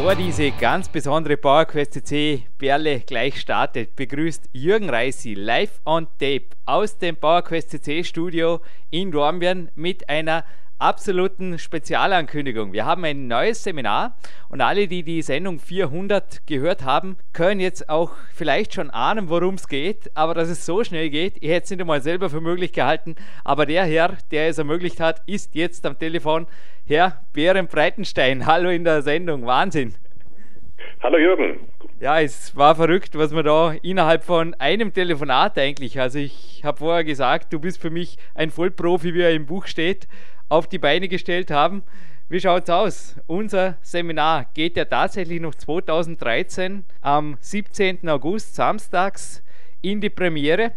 Bevor diese ganz besondere PowerQuest CC Perle gleich startet, begrüßt Jürgen Reisi live on tape aus dem PowerQuest CC Studio in Dornbirn mit einer absoluten Spezialankündigung. Wir haben ein neues Seminar und alle, die die Sendung 400 gehört haben, können jetzt auch vielleicht schon ahnen, worum es geht. Aber dass es so schnell geht, ich hätte es nicht einmal selber für möglich gehalten. Aber der Herr, der es ermöglicht hat, ist jetzt am Telefon. Herr Bären Breitenstein, hallo in der Sendung. Wahnsinn. Hallo Jürgen. Ja, es war verrückt, was man da innerhalb von einem Telefonat eigentlich, also ich habe vorher gesagt, du bist für mich ein Vollprofi, wie er im Buch steht, auf die Beine gestellt haben. Wie schaut es aus? Unser Seminar geht ja tatsächlich noch 2013 am 17. August samstags in die Premiere.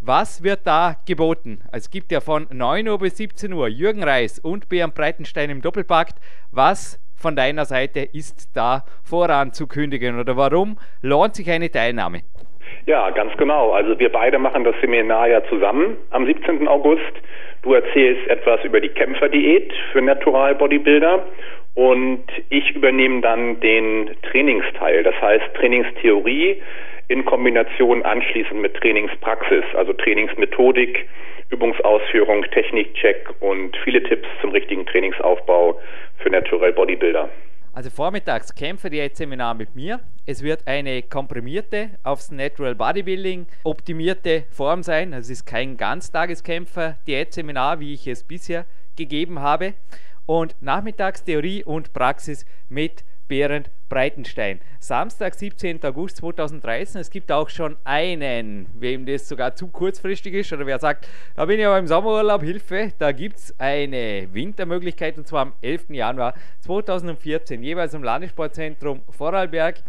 Was wird da geboten? Es gibt ja von 9 Uhr bis 17 Uhr Jürgen Reis und Björn Breitenstein im Doppelpakt. Was von deiner Seite ist da voranzukündigen oder warum lohnt sich eine Teilnahme? Ja, ganz genau. Also wir beide machen das Seminar ja zusammen am 17. August. Du erzählst etwas über die Kämpferdiät für Natural Bodybuilder und ich übernehme dann den Trainingsteil, das heißt Trainingstheorie in Kombination anschließend mit Trainingspraxis, also Trainingsmethodik, Übungsausführung, Technikcheck und viele Tipps zum richtigen Trainingsaufbau für Natural Bodybuilder. Also vormittags kämpfe die Seminar mit mir. Es wird eine komprimierte, aufs Natural Bodybuilding optimierte Form sein. Also es ist kein ganztageskämpfer Diätseminar, wie ich es bisher gegeben habe. Und nachmittags Theorie und Praxis mit Berend Breitenstein. Samstag, 17. August 2013. Es gibt auch schon einen, wem das sogar zu kurzfristig ist oder wer sagt, da bin ich aber im Sommerurlaub, Hilfe. Da gibt es eine Wintermöglichkeit und zwar am 11. Januar 2014, jeweils im Landessportzentrum Vorarlberg.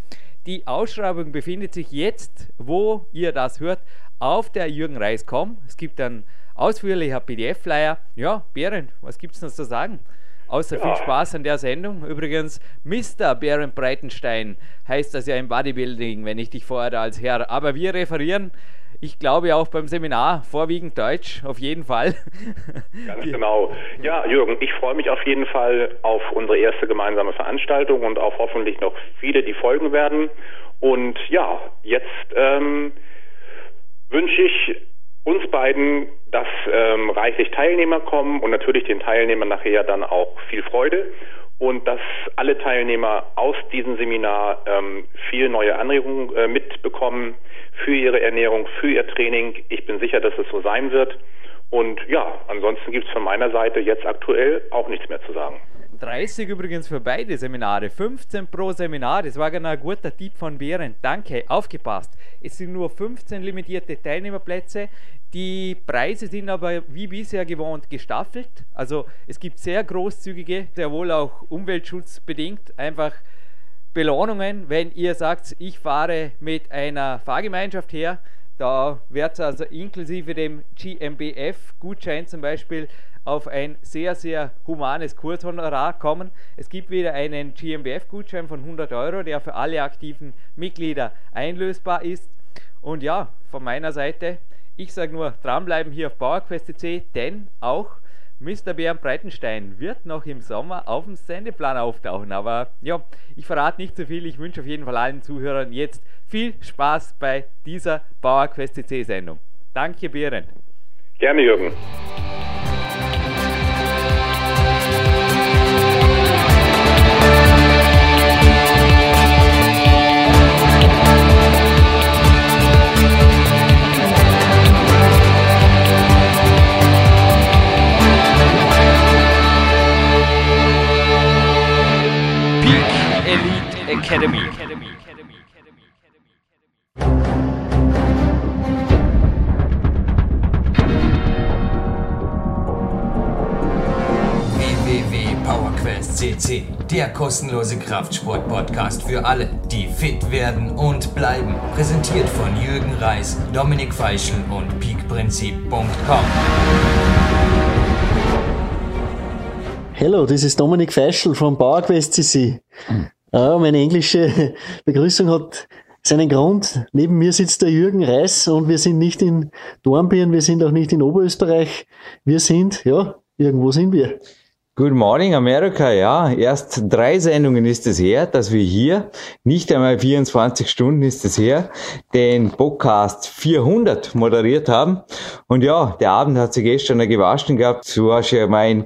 Die Ausschreibung befindet sich jetzt, wo ihr das hört, auf der Jürgen Reis.com. Es gibt ein ausführlicher PDF-Flyer. Ja, Berend, was gibt es noch zu sagen? Außer ja. viel Spaß an der Sendung. Übrigens, Mr. Baron Breitenstein heißt das ja im Bodybuilding, wenn ich dich vorher als Herr. Aber wir referieren, ich glaube auch beim Seminar, vorwiegend Deutsch, auf jeden Fall. Ganz genau. Ja, Jürgen, ich freue mich auf jeden Fall auf unsere erste gemeinsame Veranstaltung und auf hoffentlich noch viele, die folgen werden. Und ja, jetzt ähm, wünsche ich uns beiden, dass ähm, reichlich Teilnehmer kommen und natürlich den Teilnehmern nachher dann auch viel Freude und dass alle Teilnehmer aus diesem Seminar ähm, viel neue Anregungen äh, mitbekommen für ihre Ernährung, für ihr Training. Ich bin sicher, dass es so sein wird. Und ja, ansonsten gibt es von meiner Seite jetzt aktuell auch nichts mehr zu sagen. 30 übrigens für beide Seminare, 15 pro Seminar. Das war genau ein guter Tipp von Behren. Danke, aufgepasst. Es sind nur 15 limitierte Teilnehmerplätze. Die Preise sind aber wie bisher gewohnt gestaffelt. Also es gibt sehr großzügige, sehr wohl auch umweltschutzbedingt, einfach Belohnungen, wenn ihr sagt, ich fahre mit einer Fahrgemeinschaft her, da wird es also inklusive dem GmbF-Gutschein zum Beispiel auf ein sehr, sehr humanes Kurshonorar kommen. Es gibt wieder einen GmbF-Gutschein von 100 Euro, der für alle aktiven Mitglieder einlösbar ist. Und ja, von meiner Seite, ich sage nur, dranbleiben hier auf PowerQuest.c, denn auch Mr. Bernd Breitenstein wird noch im Sommer auf dem Sendeplan auftauchen. Aber ja, ich verrate nicht zu viel. Ich wünsche auf jeden Fall allen Zuhörern jetzt viel Spaß bei dieser PowerQuest.c-Sendung. Danke, Berend. Gerne, Jürgen. Academy. PowerQuest CC, der kostenlose Kraftsport-Podcast für alle, die fit werden und bleiben. Präsentiert von Jürgen Reis, Dominik Feischl und peakprinzip.com. Hello, this is Dominik Feischl from PowerQuest CC. Ja, meine englische Begrüßung hat seinen Grund. Neben mir sitzt der Jürgen Reis und wir sind nicht in Dornbirn, wir sind auch nicht in Oberösterreich. Wir sind, ja, irgendwo sind wir. Good Morning America, ja. Erst drei Sendungen ist es her, dass wir hier, nicht einmal 24 Stunden ist es her, den Podcast 400 moderiert haben. Und ja, der Abend hat sich gestern gewaschen gehabt. Du hast ja mein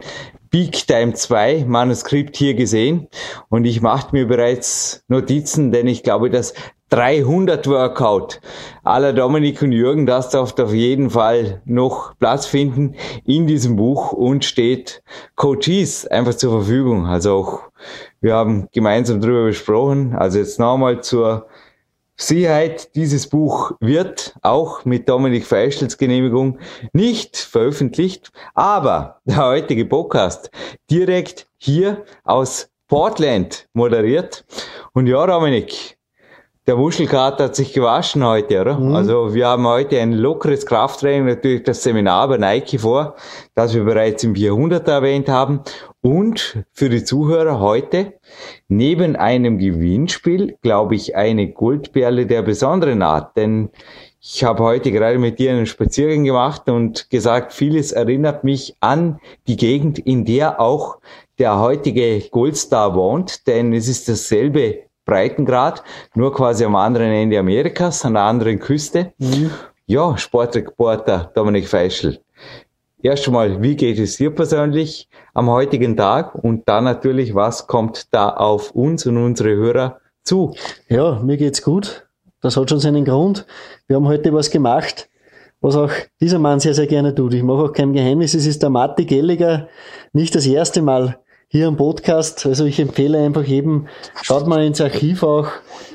Big Time 2 Manuskript hier gesehen. Und ich machte mir bereits Notizen, denn ich glaube, dass 300 Workout aller Dominik und Jürgen, das darf auf jeden Fall noch Platz finden in diesem Buch und steht Coaches einfach zur Verfügung. Also auch, wir haben gemeinsam darüber besprochen. Also jetzt nochmal zur Sicherheit, dieses Buch wird auch mit Dominik Feischels Genehmigung nicht veröffentlicht, aber der heutige Podcast direkt hier aus Portland moderiert. Und ja, Dominik, der Muschelkater hat sich gewaschen heute, oder? Mhm. Also wir haben heute ein lockeres Krafttraining, natürlich das Seminar bei Nike vor, das wir bereits im 400 erwähnt haben. Und für die Zuhörer heute, neben einem Gewinnspiel, glaube ich, eine Goldperle der besonderen Art. Denn ich habe heute gerade mit dir einen Spaziergang gemacht und gesagt, vieles erinnert mich an die Gegend, in der auch der heutige Goldstar wohnt, denn es ist dasselbe Breitengrad, nur quasi am anderen Ende Amerikas, an der anderen Küste. Mhm. Ja, Sportreporter Dominik Feischl. Erst einmal, wie geht es dir persönlich am heutigen Tag? Und dann natürlich, was kommt da auf uns und unsere Hörer zu? Ja, mir geht's gut. Das hat schon seinen Grund. Wir haben heute was gemacht, was auch dieser Mann sehr, sehr gerne tut. Ich mache auch kein Geheimnis. Es ist der Matti Gelliger. Nicht das erste Mal hier am Podcast. Also ich empfehle einfach jedem, schaut mal ins Archiv auch,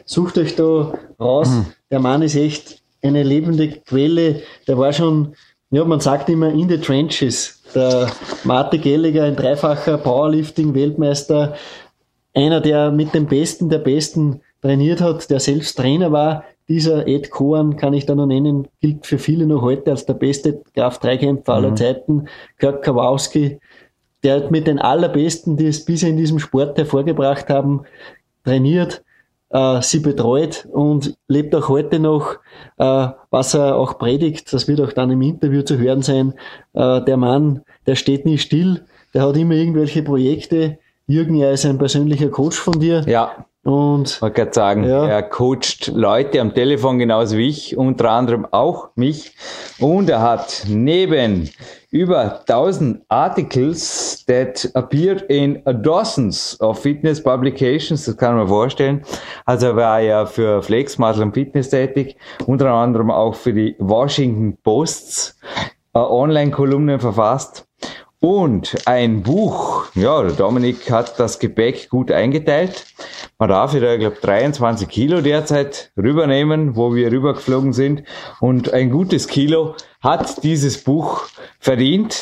sucht euch da raus. Mhm. Der Mann ist echt eine lebende Quelle. Der war schon, ja, man sagt immer in the trenches. Der Marte Gelliger, ein dreifacher Powerlifting-Weltmeister, einer, der mit dem Besten der Besten trainiert hat, der selbst Trainer war. Dieser Ed Kohan, kann ich da noch nennen, gilt für viele noch heute als der beste Kraft-3-Kämpfer aller mhm. Zeiten. Kirk Kowalski, der mit den Allerbesten, die es bisher in diesem Sport hervorgebracht haben, trainiert, äh, sie betreut und lebt auch heute noch, äh, was er auch predigt. Das wird auch dann im Interview zu hören sein. Äh, der Mann, der steht nie still, der hat immer irgendwelche Projekte. Jürgen, er ist ein persönlicher Coach von dir. Ja. Und man kann sagen, ja. er coacht Leute am Telefon genauso wie ich, unter anderem auch mich. Und er hat neben über 1000 Articles that appeared in dozens of fitness publications, das kann man vorstellen. Also er war ja für Flex, Muscle und Fitness tätig, unter anderem auch für die Washington Posts äh, Online-Kolumnen verfasst. Und ein Buch, ja, der Dominik hat das Gepäck gut eingeteilt. Man darf wieder, ich glaube, 23 Kilo derzeit rübernehmen, wo wir rübergeflogen sind. Und ein gutes Kilo hat dieses Buch verdient.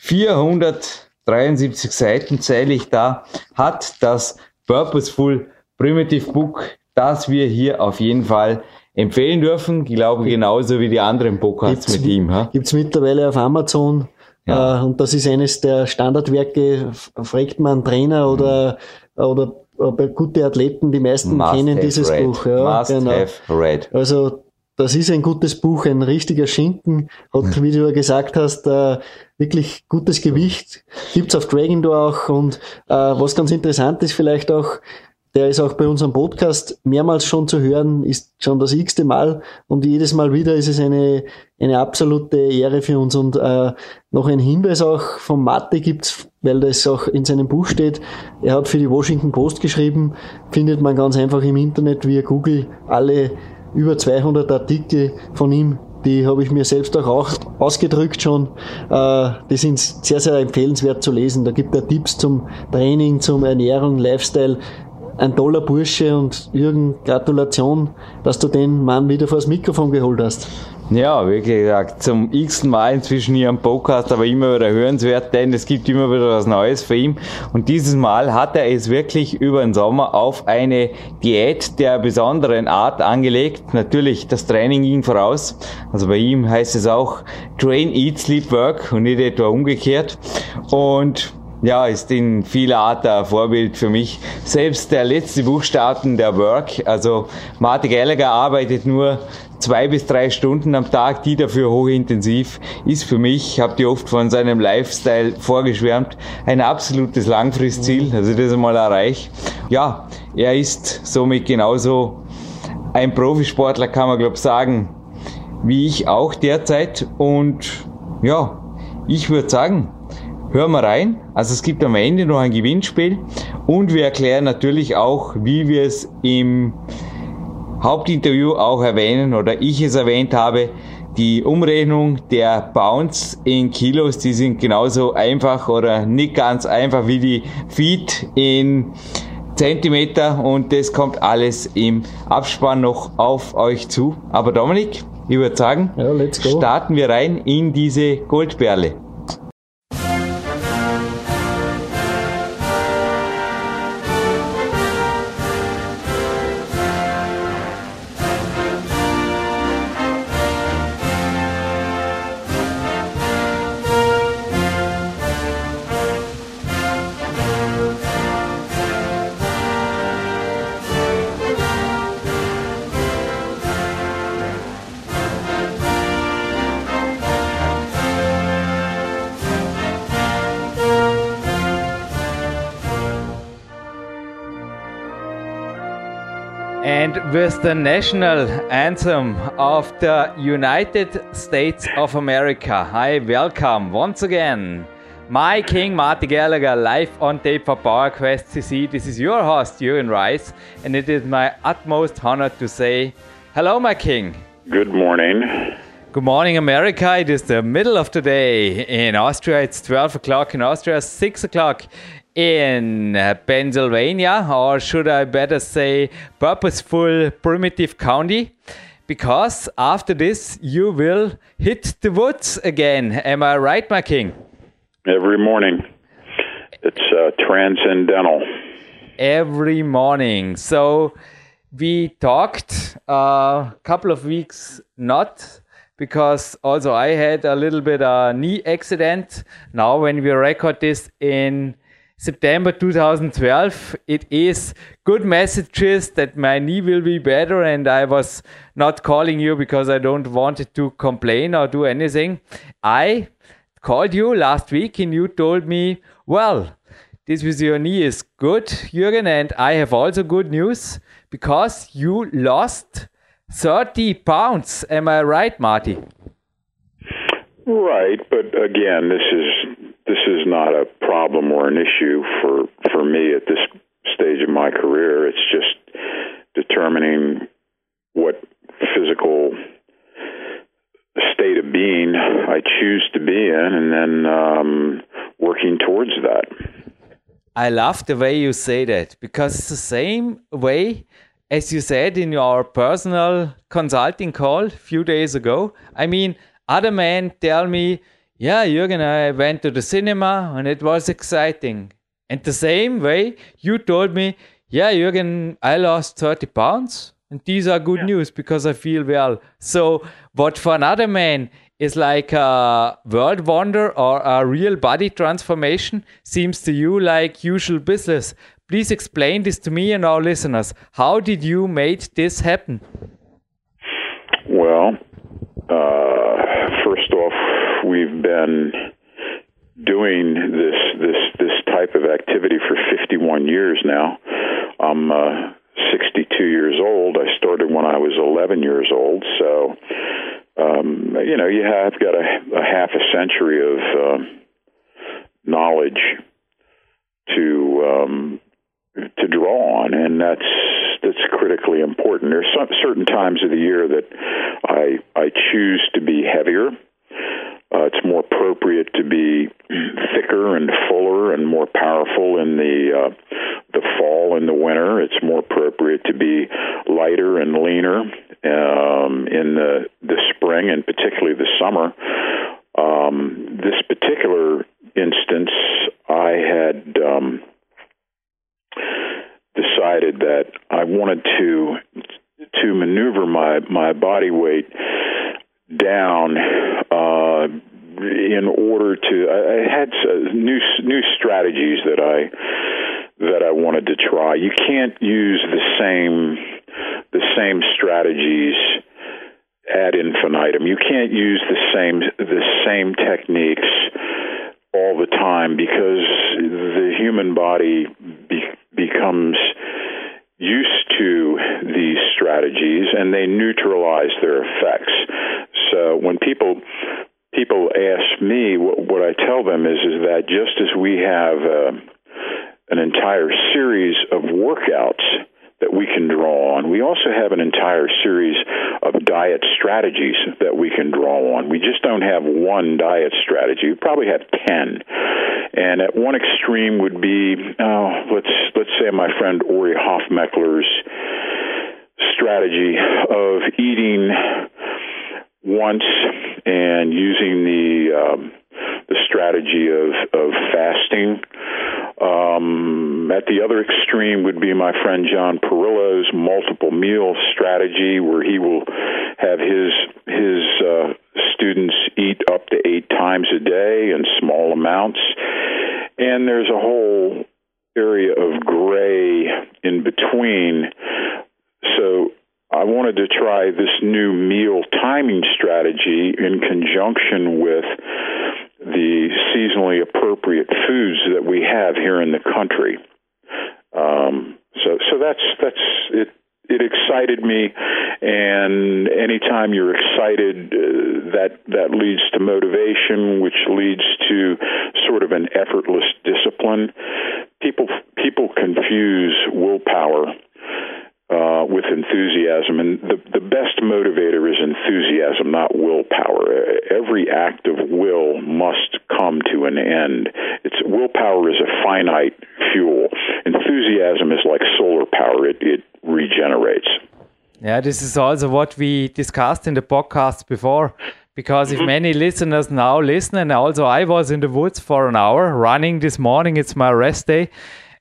473 Seiten zähle ich da, hat das Purposeful Primitive Book, das wir hier auf jeden Fall empfehlen dürfen. Ich glaube, genauso wie die anderen Podcasts gibt's, mit ihm. Ha? Gibt's mittlerweile auf Amazon. Ja. Äh, und das ist eines der Standardwerke, fragt man Trainer oder, mhm. oder gute Athleten, die meisten Must kennen dieses read. Buch. Ja, Must genau. have read. Also das ist ein gutes Buch, ein richtiger Schinken. Hat, mhm. wie du ja gesagt hast, äh, wirklich gutes Gewicht. Gibt's auf Dragon Door auch. Und äh, was ganz interessant ist vielleicht auch, der ist auch bei unserem Podcast mehrmals schon zu hören, ist schon das x-te Mal und jedes Mal wieder ist es eine, eine absolute Ehre für uns. Und äh, noch ein Hinweis auch vom Mathe gibt's, weil das auch in seinem Buch steht. Er hat für die Washington Post geschrieben, findet man ganz einfach im Internet via Google alle über 200 Artikel von ihm die habe ich mir selbst auch, auch ausgedrückt schon. Äh, die sind sehr, sehr empfehlenswert zu lesen. Da gibt er Tipps zum Training, zum Ernährung, Lifestyle ein toller Bursche und Jürgen, Gratulation, dass du den Mann wieder vors Mikrofon geholt hast. Ja, wie gesagt, zum x Mal inzwischen hier am Podcast, aber immer wieder hörenswert, denn es gibt immer wieder was Neues für ihn. Und dieses Mal hat er es wirklich über den Sommer auf eine Diät der besonderen Art angelegt. Natürlich, das Training ging voraus. Also bei ihm heißt es auch Train, Eat, Sleep, Work und nicht etwa umgekehrt. Und ja, ist in vieler Art ein Vorbild für mich. Selbst der letzte Buchstaben der Work, also Martin Gallagher arbeitet nur zwei bis drei Stunden am Tag, die dafür hochintensiv, ist für mich, habt ihr oft von seinem Lifestyle vorgeschwärmt, ein absolutes Langfristziel, also das einmal erreicht. Ja, er ist somit genauso ein Profisportler, kann man glaube sagen, wie ich auch derzeit und ja, ich würde sagen, hören wir rein. Also es gibt am Ende noch ein Gewinnspiel und wir erklären natürlich auch, wie wir es im Hauptinterview auch erwähnen oder ich es erwähnt habe, die Umrechnung der Pounds in Kilos, die sind genauso einfach oder nicht ganz einfach wie die Feet in Zentimeter und das kommt alles im Abspann noch auf euch zu. Aber Dominik, ich würde sagen, ja, starten wir rein in diese Goldperle. With the national anthem of the United States of America. I welcome once again my King Marty Gallagher live on tape for PowerQuest CC. This is your host Jürgen Reis, and it is my utmost honor to say hello, my King. Good morning. Good morning, America. It is the middle of the day in Austria. It's 12 o'clock in Austria, 6 o'clock in uh, Pennsylvania, or should I better say purposeful primitive county? Because after this, you will hit the woods again. Am I right, my king? Every morning. It's uh, transcendental. Every morning. So we talked a uh, couple of weeks not because also I had a little bit a knee accident. Now when we record this in September 2012. It is good messages that my knee will be better, and I was not calling you because I don't want to complain or do anything. I called you last week, and you told me, well, this with your knee is good, Jürgen, and I have also good news because you lost 30 pounds. Am I right, Marty? Right, but again, this is this is not a problem or an issue for for me at this stage of my career. It's just determining what physical state of being I choose to be in, and then um, working towards that. I love the way you say that because it's the same way as you said in your personal consulting call a few days ago. I mean, other men tell me yeah, Jürgen, I went to the cinema and it was exciting. And the same way, you told me, yeah, Jürgen, I lost 30 pounds. And these are good yeah. news because I feel well. So, what for another man is like a world wonder or a real body transformation seems to you like usual business. Please explain this to me and our listeners. How did you make this happen? Well, uh, first off, we've been doing this this this type of activity for 51 years now. I'm uh, 62 years old. I started when I was 11 years old, so um, you know you have got a, a half a century of uh, knowledge to um, to draw on, and that's that's critically important. There's some, certain times of the year that I I choose to be heavier uh, it's more appropriate to be thicker and fuller and more powerful in the uh, the fall and the winter. It's more appropriate to be lighter and leaner um, in the the spring and particularly the summer. Um, this particular instance, I had um, decided that I wanted to to maneuver my my body weight down uh, in order to. I, had new new strategies that I that I wanted to try. You can't use the same the same strategies ad infinitum. You can't use the same the same techniques all the time because the human body be, becomes used to these strategies and they neutralize their effects. So when people people ask me, what, what I tell them is is that just as we have uh, an entire series of workouts that we can draw on. We also have an entire series of diet strategies that we can draw on. We just don't have one diet strategy. We probably have 10. And at one extreme would be, oh, let's, let's say my friend Ori Hofmekler's strategy of eating once and using the, um, the strategy of, of fasting um, at the other extreme would be my friend John Parrillo's multiple meal strategy, where he will have his his uh, students eat up to eight times a day in small amounts, and there's a whole area of gray in between. So I wanted to try this new meal timing strategy in conjunction with the seasonally appropriate foods that we have here in the country. Um, so, so that's that's it. It excited me, and anytime you're excited, uh, that that leads to motivation, which leads to sort of an effortless discipline. People people confuse willpower uh, with enthusiasm. And the, the best motivator is enthusiasm, not willpower. Every act of will must come to an end. It's willpower is a finite fuel. Enthusiasm is like solar power. It, it regenerates. Yeah, this is also what we discussed in the podcast before. Because if mm-hmm. many listeners now listen, and also I was in the woods for an hour running this morning, it's my rest day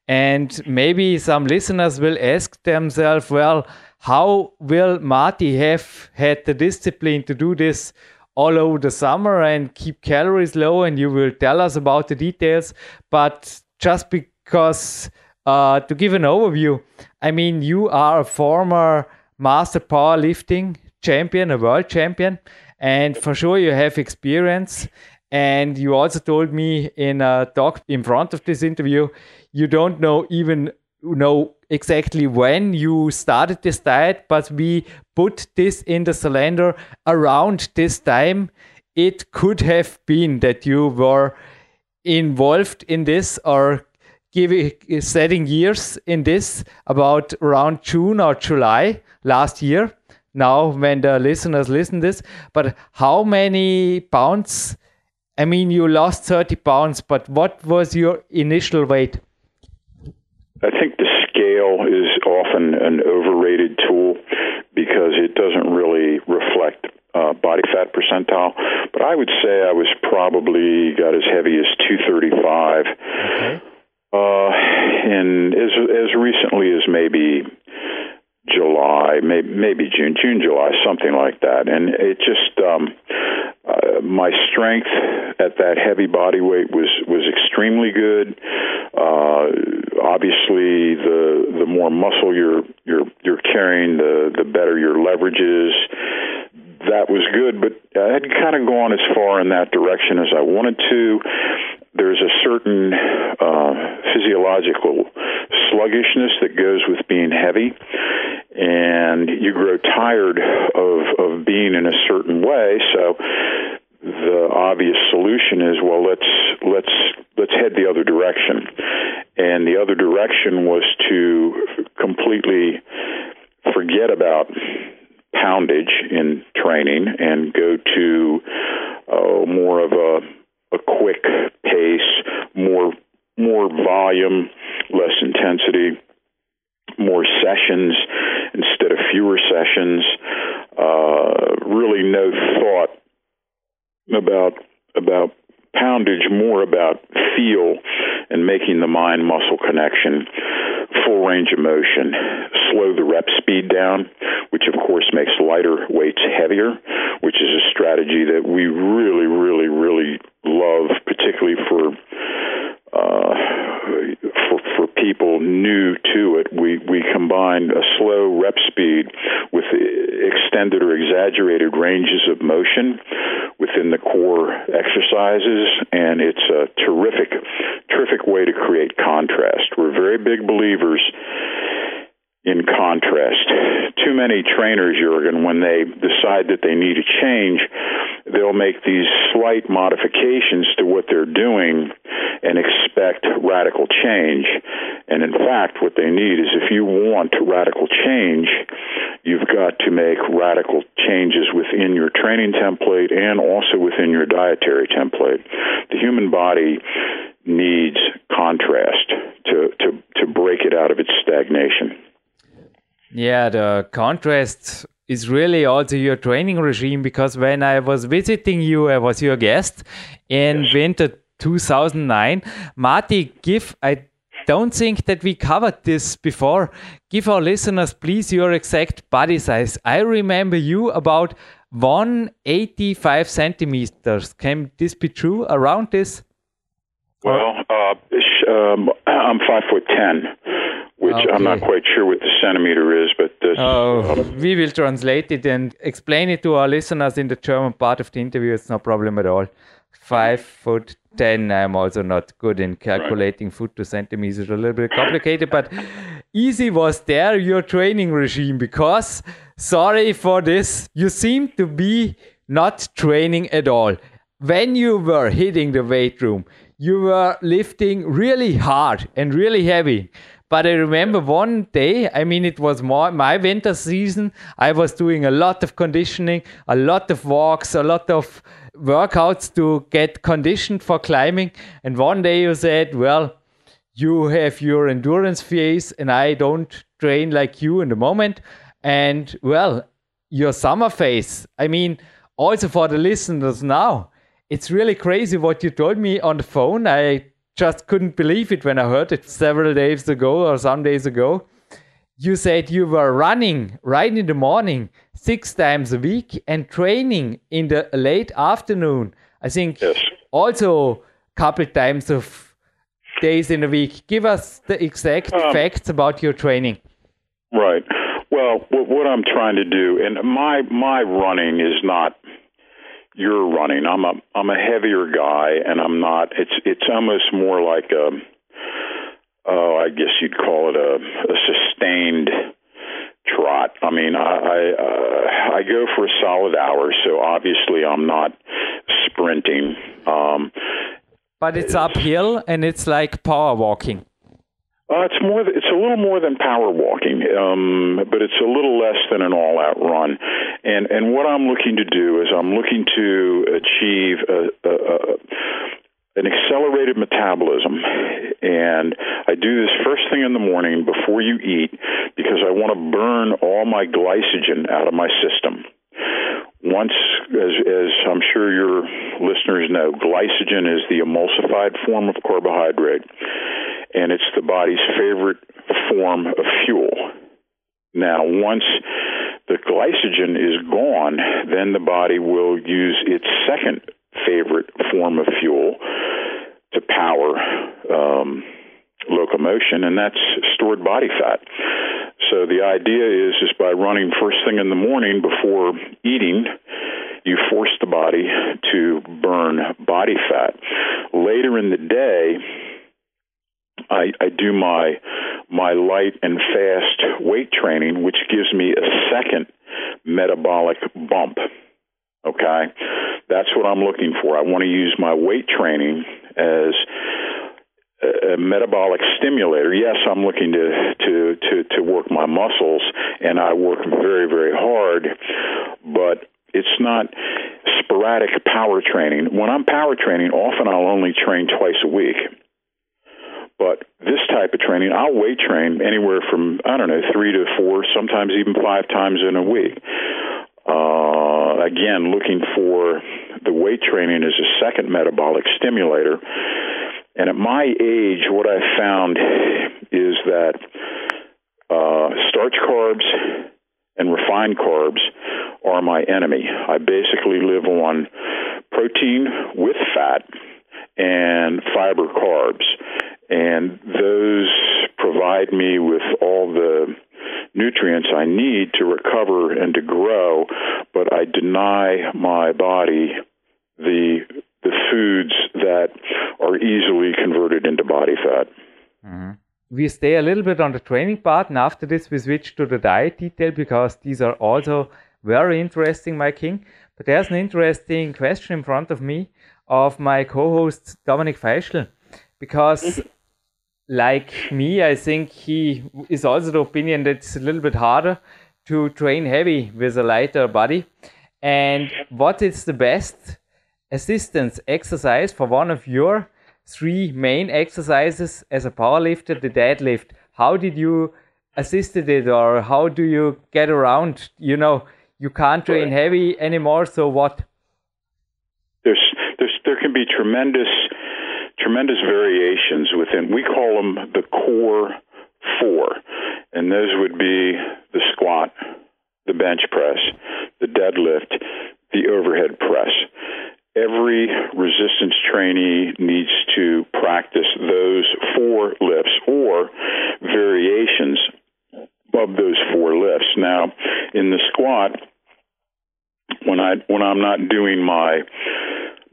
and maybe some listeners will ask themselves, well, how will Marty have had the discipline to do this all over the summer and keep calories low? And you will tell us about the details. But just because, uh, to give an overview, I mean, you are a former master powerlifting champion, a world champion, and for sure you have experience. And you also told me in a talk in front of this interview, you don't know even know exactly when you started this diet, but we put this in the calendar around this time. It could have been that you were involved in this or giving setting years in this about around June or July last year. Now, when the listeners listen this, but how many pounds? I mean, you lost 30 pounds, but what was your initial weight? I think the scale is often an overrated tool because it doesn't really reflect uh, body fat percentile. But I would say I was probably got as heavy as 235. Okay. Uh, and as as recently as maybe July, maybe maybe June, June, July, something like that. And it just um, uh, my strength at that heavy body weight was was extremely good. Uh, obviously, the the more muscle you're you're you're carrying, the the better your leverage is. That was good, but I had kind of gone as far in that direction as I wanted to. There's a certain uh, physiological sluggishness that goes with being heavy, and you grow tired of of being in a certain way. So the obvious solution is well let's let's let's head the other direction and the other direction was to completely forget about poundage in training and go to uh, more of a a quick pace more more volume less intensity more sessions instead of fewer sessions. Uh, really, no thought about about poundage, more about feel and making the mind muscle connection. Full range of motion. Slow the rep speed down, which of course makes lighter weights heavier, which is a strategy that we really, really love, particularly for uh, for for people new to it, we we combine a slow rep speed with extended or exaggerated ranges of motion within the core exercises, and it's a terrific, terrific way to create contrast. We're very big believers in contrast. Too many trainers, Jurgen, when they decide that they need a change, they'll make these slight modifications to what they're doing and expect radical change. And in fact, what they need is if you want radical change, you've got to make radical changes within your training template and also within your dietary template. The human body needs contrast to, to, to break it out of its stagnation. Yeah, the contrast is really also your training regime because when I was visiting you, I was your guest in yes. winter 2009. Marty, give, I don't think that we covered this before. Give our listeners, please, your exact body size. I remember you about 185 centimeters. Can this be true around this? Well, uh, um, I'm five foot ten which okay. I'm not quite sure what the centimeter is, but this. Oh, uh, we will translate it and explain it to our listeners in the German part of the interview. It's no problem at all. Five foot ten. I'm also not good in calculating right. foot to centimeters. It's a little bit complicated, but easy was there your training regime because sorry for this, you seem to be not training at all. When you were hitting the weight room, you were lifting really hard and really heavy but I remember one day, I mean, it was more my winter season. I was doing a lot of conditioning, a lot of walks, a lot of workouts to get conditioned for climbing. And one day you said, Well, you have your endurance phase, and I don't train like you in the moment. And well, your summer phase, I mean, also for the listeners now, it's really crazy what you told me on the phone. I just couldn't believe it when I heard it several days ago or some days ago. You said you were running right in the morning six times a week and training in the late afternoon. I think yes. also a couple times of days in a week. Give us the exact um, facts about your training. Right. Well, what I'm trying to do, and my my running is not you're running. I'm a I'm a heavier guy, and I'm not. It's it's almost more like a oh, I guess you'd call it a, a sustained trot. I mean, I I, uh, I go for a solid hour, so obviously I'm not sprinting. Um, but it's uphill, and it's like power walking. Uh, it's more. It's a little more than power walking, um, but it's a little less than an all-out run. And and what I'm looking to do is I'm looking to achieve a, a, a an accelerated metabolism. And I do this first thing in the morning before you eat because I want to burn all my glycogen out of my system. Once, as, as I'm sure your listeners know, glycogen is the emulsified form of carbohydrate and it's the body's favorite form of fuel. Now, once the glycogen is gone, then the body will use its second favorite form of fuel to power um, locomotion, and that's stored body fat. So the idea is, is by running first thing in the morning before eating, you force the body to burn body fat. Later in the day, I, I do my my light and fast weight training, which gives me a second metabolic bump. Okay, that's what I'm looking for. I want to use my weight training as a, metabolic stimulator. Yes, I'm looking to, to to to work my muscles, and I work very very hard, but it's not sporadic power training. When I'm power training, often I'll only train twice a week but this type of training, I'll weight train anywhere from I don't know three to four, sometimes even five times in a week. Uh, again, looking for the weight training as a second metabolic stimulator. And at my age, what I found is that uh, starch carbs and refined carbs are my enemy. I basically live on protein with fat and fiber carbs. And those provide me with all the nutrients I need to recover and to grow, but I deny my body the the foods that are easily converted into body fat. Mm-hmm. We stay a little bit on the training part, and after this, we switch to the diet detail because these are also very interesting, my king. But there's an interesting question in front of me of my co-host Dominik Feischl, because like me, I think he is also the opinion that it's a little bit harder to train heavy with a lighter body. And what is the best assistance exercise for one of your three main exercises as a powerlifter, the deadlift? How did you assisted it or how do you get around? You know, you can't train heavy anymore, so what? There's, there's, there can be tremendous tremendous variations within. We call them the core four, and those would be the squat, the bench press, the deadlift, the overhead press. Every resistance trainee needs to practice those four lifts or variations of those four lifts. Now, in the squat, when I when I'm not doing my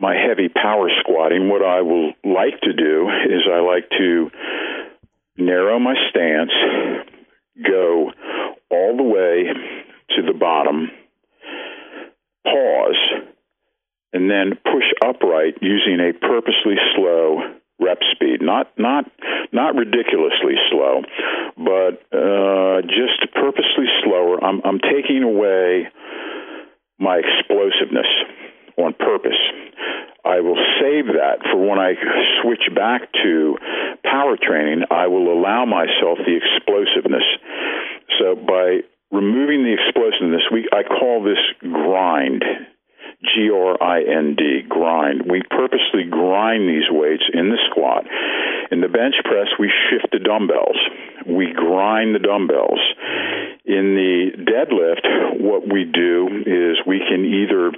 my heavy power squatting, what I will like to do is I like to narrow my stance, go all the way to the bottom, pause, and then push upright using a purposely slow rep speed. Not not not ridiculously slow, but uh, just purposely slower. I'm I'm taking away my explosiveness on purpose. I will save that for when I switch back to power training. I will allow myself the explosiveness. So by removing the explosiveness, we I call this grind. G R I N D, grind. We purposely grind these weights in the squat. In the bench press, we shift the dumbbells. We grind the dumbbells. In the deadlift, what we do is we can either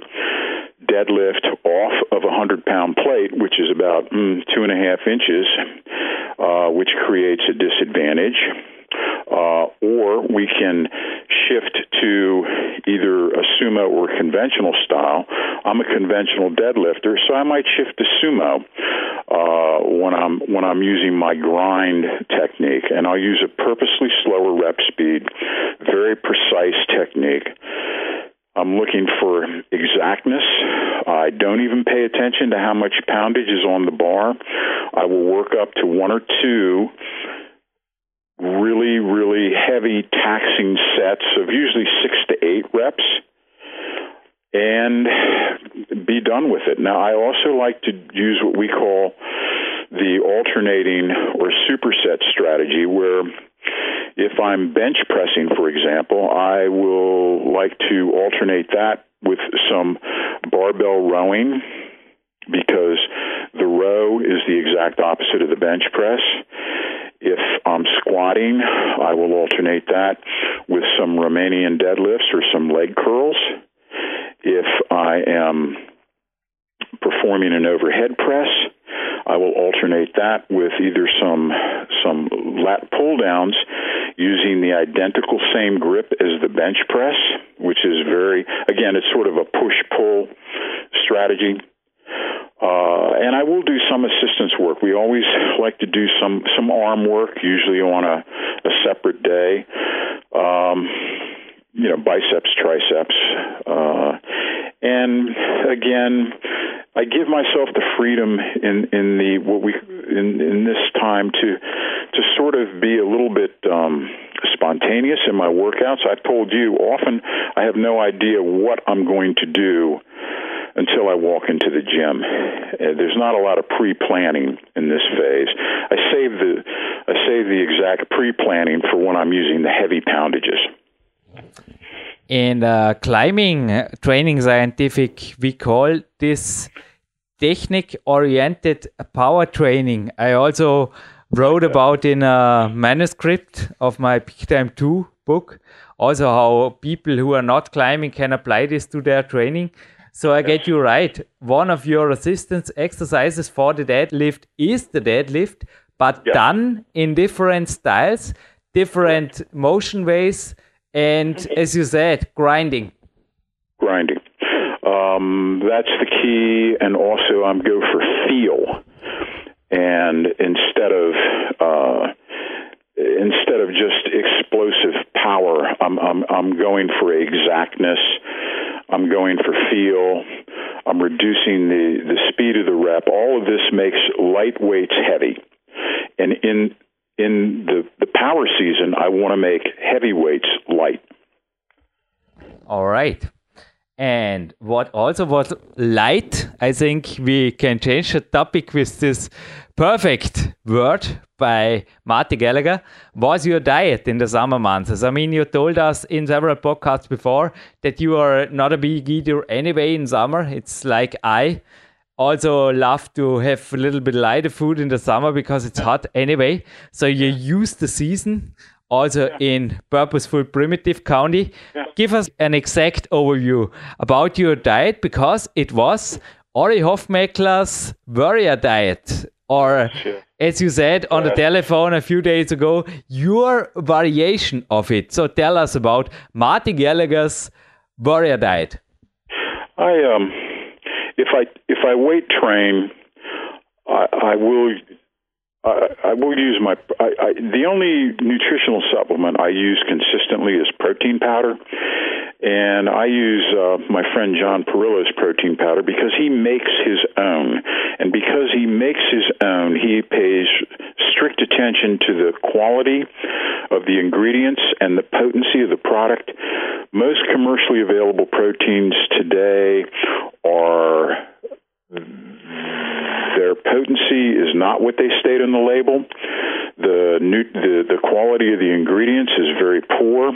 deadlift off of a 100 pound plate, which is about mm, two and a half inches, uh, which creates a disadvantage. Uh, or we can shift to either a sumo or conventional style. I'm a conventional deadlifter, so I might shift to sumo uh, when I'm when I'm using my grind technique, and I'll use a purposely slower rep speed, very precise technique. I'm looking for exactness. I don't even pay attention to how much poundage is on the bar. I will work up to one or two really, really heavy taxing sets of usually six to eight reps and be done with it. Now, I also like to use what we call the alternating or superset strategy where if I'm bench pressing, for example, I will like to alternate that with some barbell rowing because the row is the exact opposite of the bench press. If I'm squatting, I will alternate that with some Romanian deadlifts or some leg curls. If I am performing an overhead press, I will alternate that with either some some lat pull downs using the identical same grip as the bench press, which is very again it's sort of a push pull strategy. Uh, and I will do some assistance work. We always like to do some some arm work, usually on a, a separate day. Um, you know, biceps, triceps, uh, and again, I give myself the freedom in in the what we in in this time to to sort of be a little bit um, spontaneous in my workouts. I've told you often I have no idea what I'm going to do until I walk into the gym. Uh, there's not a lot of pre-planning in this phase. I save the I save the exact pre-planning for when I'm using the heavy poundages. In uh, climbing training scientific, we call this technique oriented power training. I also wrote about in a manuscript of my Peak Time 2 book also how people who are not climbing can apply this to their training. So I get you right. One of your resistance exercises for the deadlift is the deadlift, but yeah. done in different styles, different motion ways, and mm-hmm. as you said, grinding. Grinding. Um, that's the key, and also I'm go for feel, and instead of uh, instead of just explosive power, I'm I'm I'm going for exactness. I'm going for feel. I'm reducing the the speed of the rep. All of this makes light weights heavy, and in in the the power season, I want to make heavyweights light. All right. And what also was light, I think we can change the topic with this perfect word by Marty Gallagher was your diet in the summer months. I mean, you told us in several podcasts before that you are not a big eater anyway in summer. It's like I also love to have a little bit lighter food in the summer because it's hot anyway. So you use the season also yeah. in Purposeful Primitive County. Yeah. Give us an exact overview about your diet because it was Ori Hofmeckler's warrior diet. Or, sure. as you said on yeah. the telephone a few days ago, your variation of it. So tell us about Marty Gallagher's warrior diet. I um, if I if I weight train, I, I will I, I will use my. I, I, the only nutritional supplement I use consistently is protein powder, and I use uh, my friend John Parrillo's protein powder because he makes his own, and because he makes his own, he pays strict attention to the quality of the ingredients and the potency of the product. Most commercially available proteins today are their potency is not what they state on the label. The, new, the the quality of the ingredients is very poor,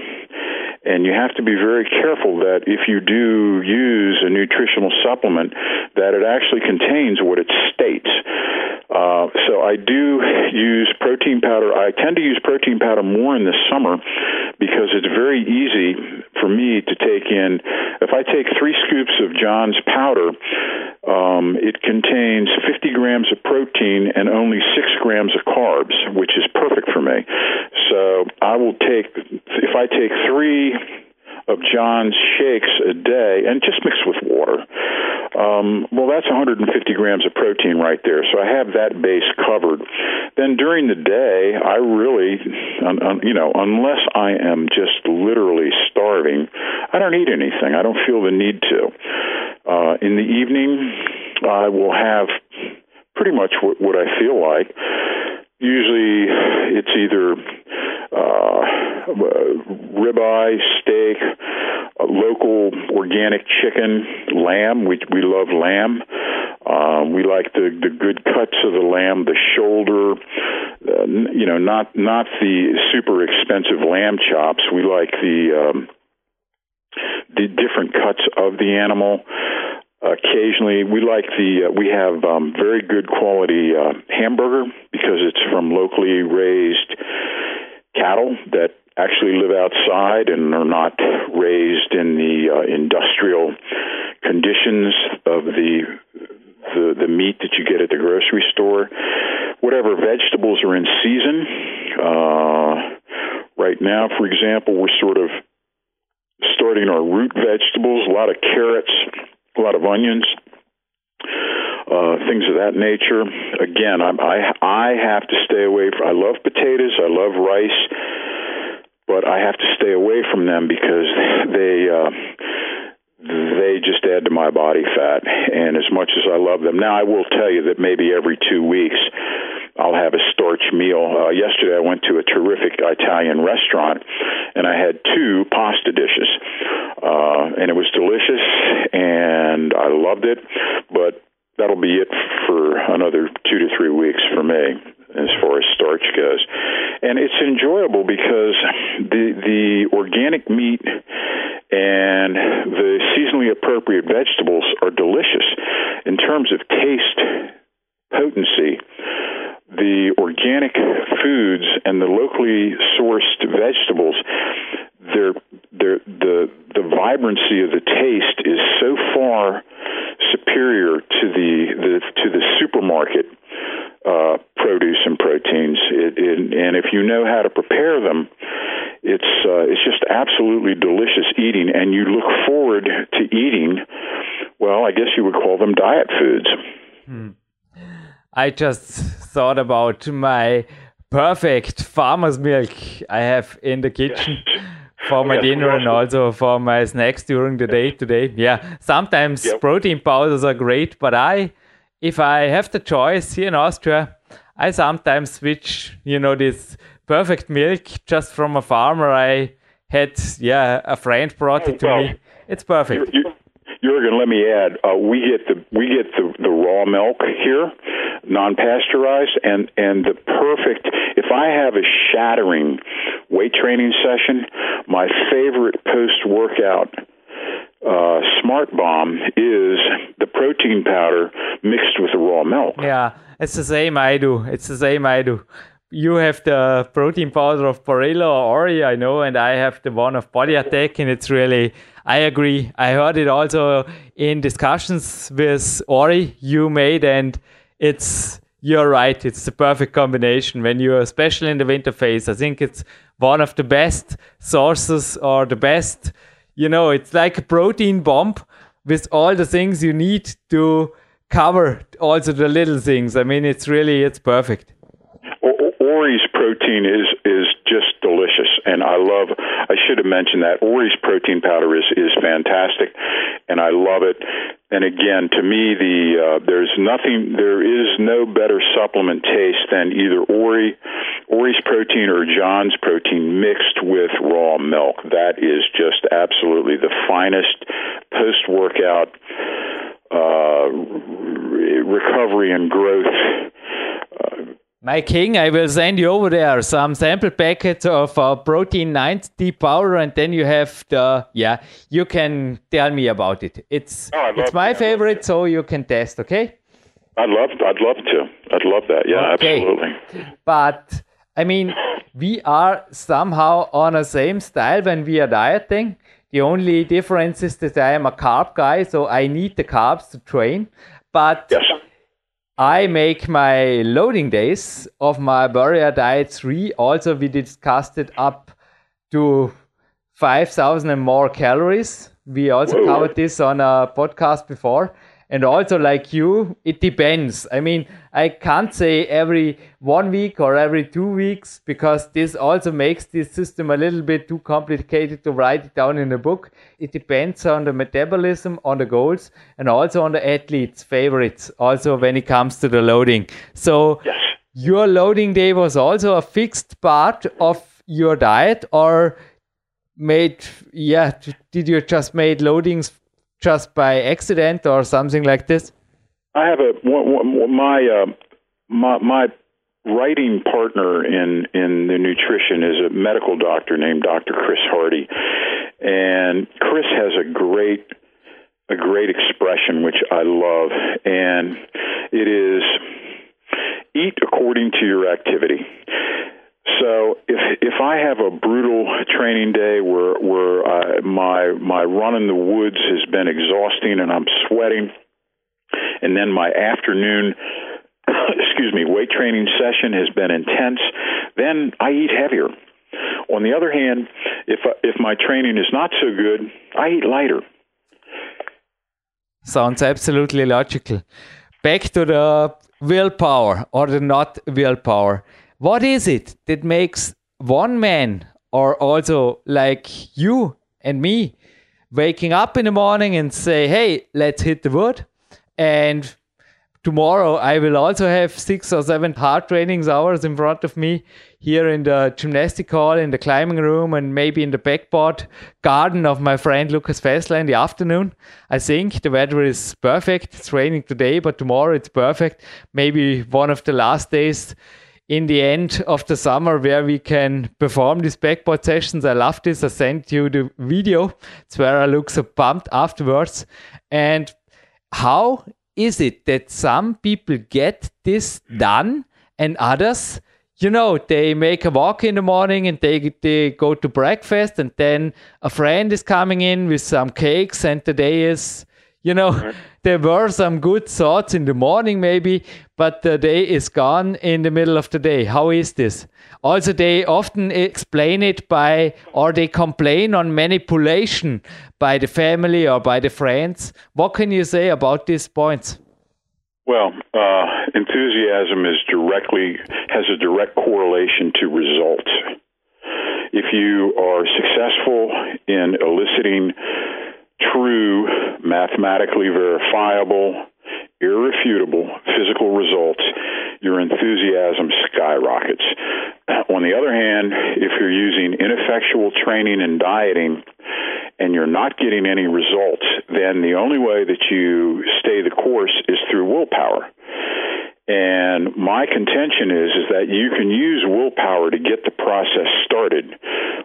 and you have to be very careful that if you do use a nutritional supplement, that it actually contains what it states. Uh, so I do use protein powder. I tend to use protein powder more in the summer because it's very easy for me to take in. If I take three scoops of John's powder, um, it contains 50 grams of protein and only six grams of carbs, which is perfect for me. So I will take, if I take three of John's shakes a day and just mix with water. Um, well, that's 150 grams of protein right there. So I have that base covered. Then during the day, I really, un, un, you know, unless I am just literally starving, I don't eat anything. I don't feel the need to. Uh, in the evening, I will have pretty much what, what I feel like. Usually, it's either uh, ribeye, steak, local organic chicken, lamb. We we love lamb. Um, we like the the good cuts of the lamb, the shoulder. Uh, you know, not not the super expensive lamb chops. We like the um, the different cuts of the animal. Occasionally, we like the uh, we have um, very good quality uh, hamburger because it's from locally raised cattle that actually live outside and are not raised in the uh, industrial conditions of the, the the meat that you get at the grocery store. Whatever vegetables are in season. Uh, right now, for example, we're sort of starting our root vegetables. A lot of carrots a lot of onions, uh, things of that nature. Again, I, I I have to stay away. From, I love potatoes. I love rice, but I have to stay away from them because they. Uh, they just add to my body fat. And as much as I love them, now I will tell you that maybe every two weeks I'll have a starch meal. Uh, yesterday I went to a terrific Italian restaurant and I had two pasta dishes. Uh, and it was delicious and I loved it, but that'll be it for another two to three weeks for me as far as starch goes. And it's enjoyable because the the organic meat and the seasonally appropriate vegetables are delicious in terms of taste potency the organic foods and the locally sourced vegetables they're, they're, the the vibrancy of the taste is so far superior to the, the to the supermarket uh, produce and proteins. It, it, and if you know how to prepare them, it's uh, it's just absolutely delicious eating, and you look forward to eating. Well, I guess you would call them diet foods. Hmm. I just thought about my perfect farmer's milk I have in the kitchen. For my dinner and also for my snacks during the day today. Yeah, sometimes yep. protein powders are great, but I if I have the choice here in Austria, I sometimes switch, you know, this perfect milk just from a farmer. I had, yeah, a friend brought it to well, me. It's perfect. You, Jürgen, let me add, uh, we get the we get the, the raw milk here, non-pasteurized, and and the perfect. If I have a shattering weight training session, my favorite post-workout uh, Smart Bomb is the protein powder mixed with the raw milk. Yeah, it's the same I do. It's the same I do. You have the protein powder of Parrillo or Ori, I know, and I have the one of Body Attack, and it's really, I agree. I heard it also in discussions with Ori you made, and it's, you're right, it's the perfect combination when you're, especially in the winter phase. I think it's one of the best sources or the best you know, it's like a protein bomb with all the things you need to cover also the little things. I mean, it's really it's perfect. Ori's protein is and I love. I should have mentioned that Ori's protein powder is is fantastic, and I love it. And again, to me, the uh, there's nothing, there is no better supplement taste than either Ori, Ori's protein or John's protein mixed with raw milk. That is just absolutely the finest post workout uh, recovery and growth. My king, I will send you over there some sample packets of uh, protein 90 powder, and then you have the yeah. You can tell me about it. It's oh, it's my favorite, so you can test. Okay. I'd love I'd love to. I'd love that. Yeah, okay. absolutely. But I mean, we are somehow on the same style when we are dieting. The only difference is that I am a carb guy, so I need the carbs to train. But yes I make my loading days of my Warrior Diet 3. Also, we discussed it up to 5,000 and more calories. We also Whoa. covered this on a podcast before and also like you it depends. I mean i can't say every one week or every two weeks because this also makes this system a little bit too complicated to write it down in a book. It depends on the metabolism on the goals and also on the athletes favorites also when it comes to the loading. So yes. your loading day was also a fixed part of your diet or made yeah did you just made loadings just by accident or something like this? I have a my uh, my my writing partner in in the nutrition is a medical doctor named Dr. Chris Hardy, and Chris has a great a great expression which I love, and it is eat according to your activity. So if if I have a brutal training day where where uh, my my run in the woods has been exhausting and I'm sweating, and then my afternoon excuse me weight training session has been intense, then I eat heavier. On the other hand, if if my training is not so good, I eat lighter. Sounds absolutely logical. Back to the willpower or the not willpower what is it that makes one man or also like you and me waking up in the morning and say, hey, let's hit the wood? And tomorrow I will also have six or seven hard trainings hours in front of me here in the gymnastic hall, in the climbing room, and maybe in the backboard garden of my friend Lucas Fessler in the afternoon. I think the weather is perfect. It's raining today, but tomorrow it's perfect. Maybe one of the last days in the end of the summer where we can perform these backboard sessions. I love this. I sent you the video. It's where I look so pumped afterwards. And how is it that some people get this done and others you know they make a walk in the morning and they they go to breakfast and then a friend is coming in with some cakes and the day is you know there were some good thoughts in the morning maybe but the day is gone in the middle of the day. How is this? Also they often explain it by or they complain on manipulation by the family or by the friends. What can you say about these points? Well, uh, enthusiasm is directly has a direct correlation to results. If you are successful in eliciting true, mathematically verifiable, irrefutable physical results, your enthusiasm skyrockets. On the other hand, if you're using ineffectual training and dieting and you're not getting any results, then the only way that you stay the course is through willpower. And my contention is is that you can use willpower to get the process started,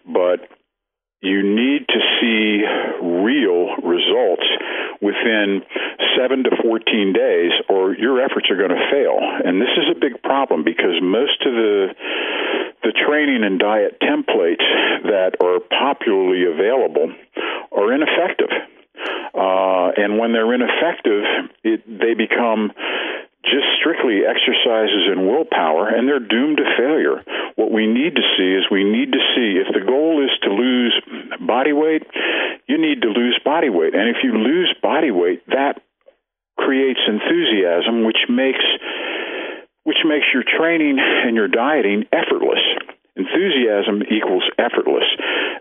but you need to see real results within 7 to 14 days or your efforts are going to fail. And this is a big problem because most of the the training and diet templates that are popularly available are ineffective. Uh, and when they're ineffective, it, they become just strictly exercises and willpower, and they're doomed to failure. What we need to see is we need to see if the goal is to lose body weight, you need to lose body weight. And if you lose body weight, that creates enthusiasm, which makes which makes your training and your dieting effortless. Enthusiasm equals effortless.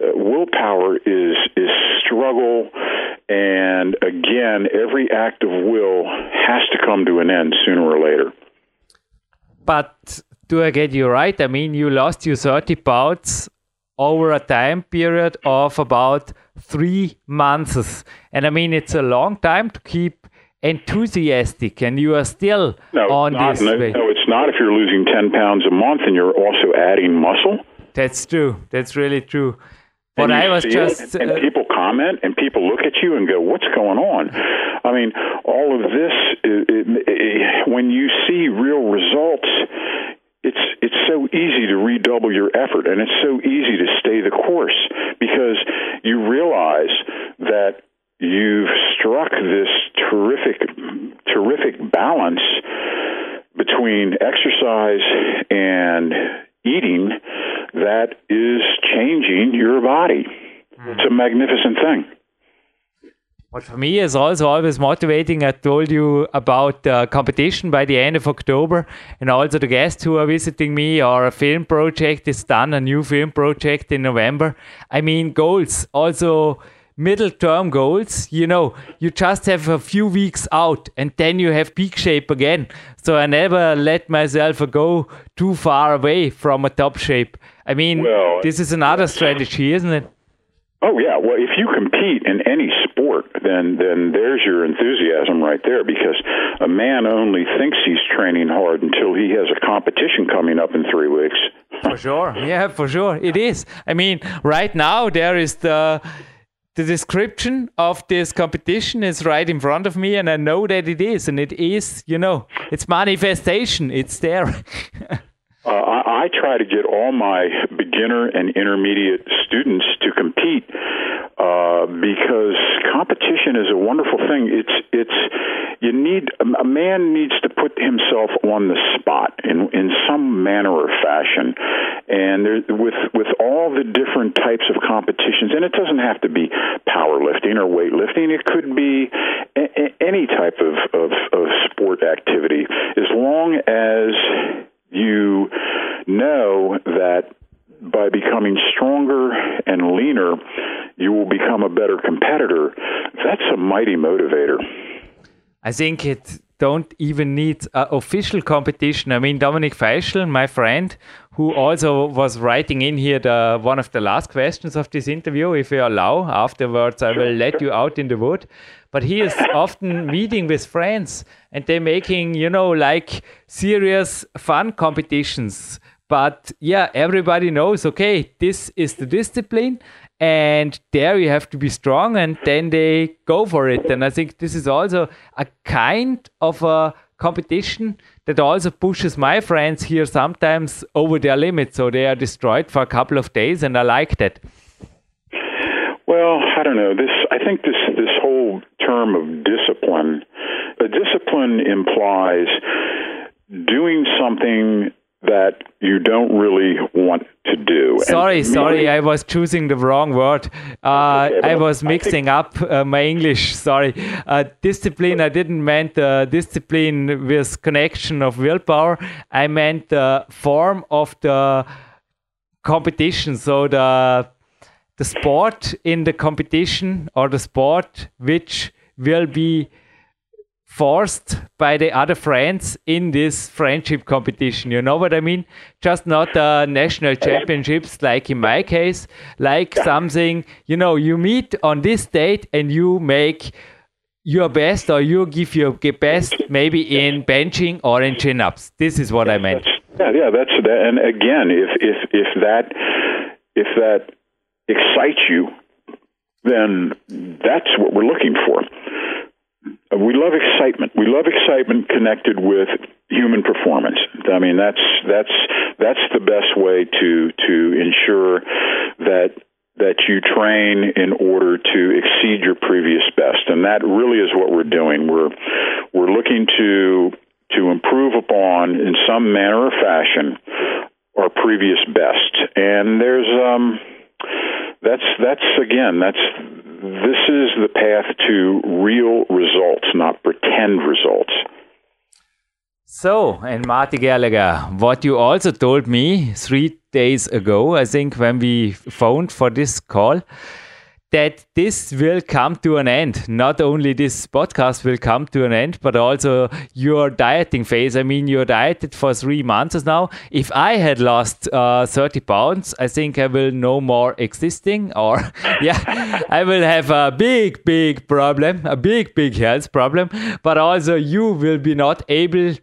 Uh, willpower is is struggle, and again, every act of will has to come to an end sooner or later. But do I get you right? I mean, you lost your 30 pounds over a time period of about three months. And I mean, it's a long time to keep enthusiastic and you are still no, on not, this no, way. No, it's not if you're losing 10 pounds a month and you're also adding muscle. That's true. That's really true. But I was just. It, and uh, people comment and people look at you and go, What's going on? I mean, all of this, it, it, when you see real results, it's it's so easy to redouble your effort and it's so easy to stay the course because you realize that you've struck this terrific terrific balance between exercise and eating that is changing your body. Mm. It's a magnificent thing. What for me is also always motivating. I told you about the competition by the end of October, and also the guests who are visiting me or a film project is done, a new film project in November. I mean, goals also middle term goals, you know, you just have a few weeks out and then you have peak shape again. So I never let myself go too far away from a top shape. I mean, well, this is another strategy, isn't it? Oh yeah, well if you compete in any sport, then then there's your enthusiasm right there because a man only thinks he's training hard until he has a competition coming up in 3 weeks. for sure. Yeah, for sure. It is. I mean, right now there is the the description of this competition is right in front of me and i know that it is and it is you know it's manifestation it's there uh, I, try to get all my beginner and intermediate students to compete uh, because competition is a wonderful thing. It's it's you need a man needs to put himself on the spot in in some manner or fashion, and there, with with all the different types of competitions, and it doesn't have to be powerlifting or weightlifting. It could be a, a, any type of, of of sport activity, as long as you know that by becoming stronger and leaner, you will become a better competitor. That's a mighty motivator. I think it don't even need an official competition. I mean, Dominik Feischl, my friend, who also was writing in here the one of the last questions of this interview. If you allow, afterwards I will let you out in the wood. But he is often meeting with friends, and they're making you know like serious fun competitions. But yeah, everybody knows. Okay, this is the discipline, and there you have to be strong and then they go for it and i think this is also a kind of a competition that also pushes my friends here sometimes over their limits. so they are destroyed for a couple of days and i like that well i don't know this i think this this whole term of discipline a discipline implies doing something that you don't really want to do. Sorry, and sorry, I was choosing the wrong word. Uh, okay, I was mixing I up uh, my English. Sorry, uh, discipline. I didn't meant uh, discipline with connection of willpower. I meant the form of the competition. So the the sport in the competition or the sport which will be forced by the other friends in this friendship competition. You know what I mean? Just not uh, national championships, like in my case, like something, you know, you meet on this date and you make your best or you give your best maybe in benching or in chin ups. This is what I meant. yeah, yeah, that's that. And again, if, if, if that, if that excites you, then that's what we're looking for we love excitement. We love excitement connected with human performance. I mean, that's that's that's the best way to to ensure that that you train in order to exceed your previous best, and that really is what we're doing. We're we're looking to to improve upon in some manner or fashion our previous best, and there's um that's that's again that's this is the path to real results, not pretend results. So, and Marty Gallagher, what you also told me three days ago, I think, when we phoned for this call, that this will come to an end. Not only this podcast will come to an end, but also your dieting phase. I mean, you're dieted for three months now. If I had lost uh, 30 pounds, I think I will no more existing, or yeah, I will have a big, big problem, a big, big health problem. But also, you will be not able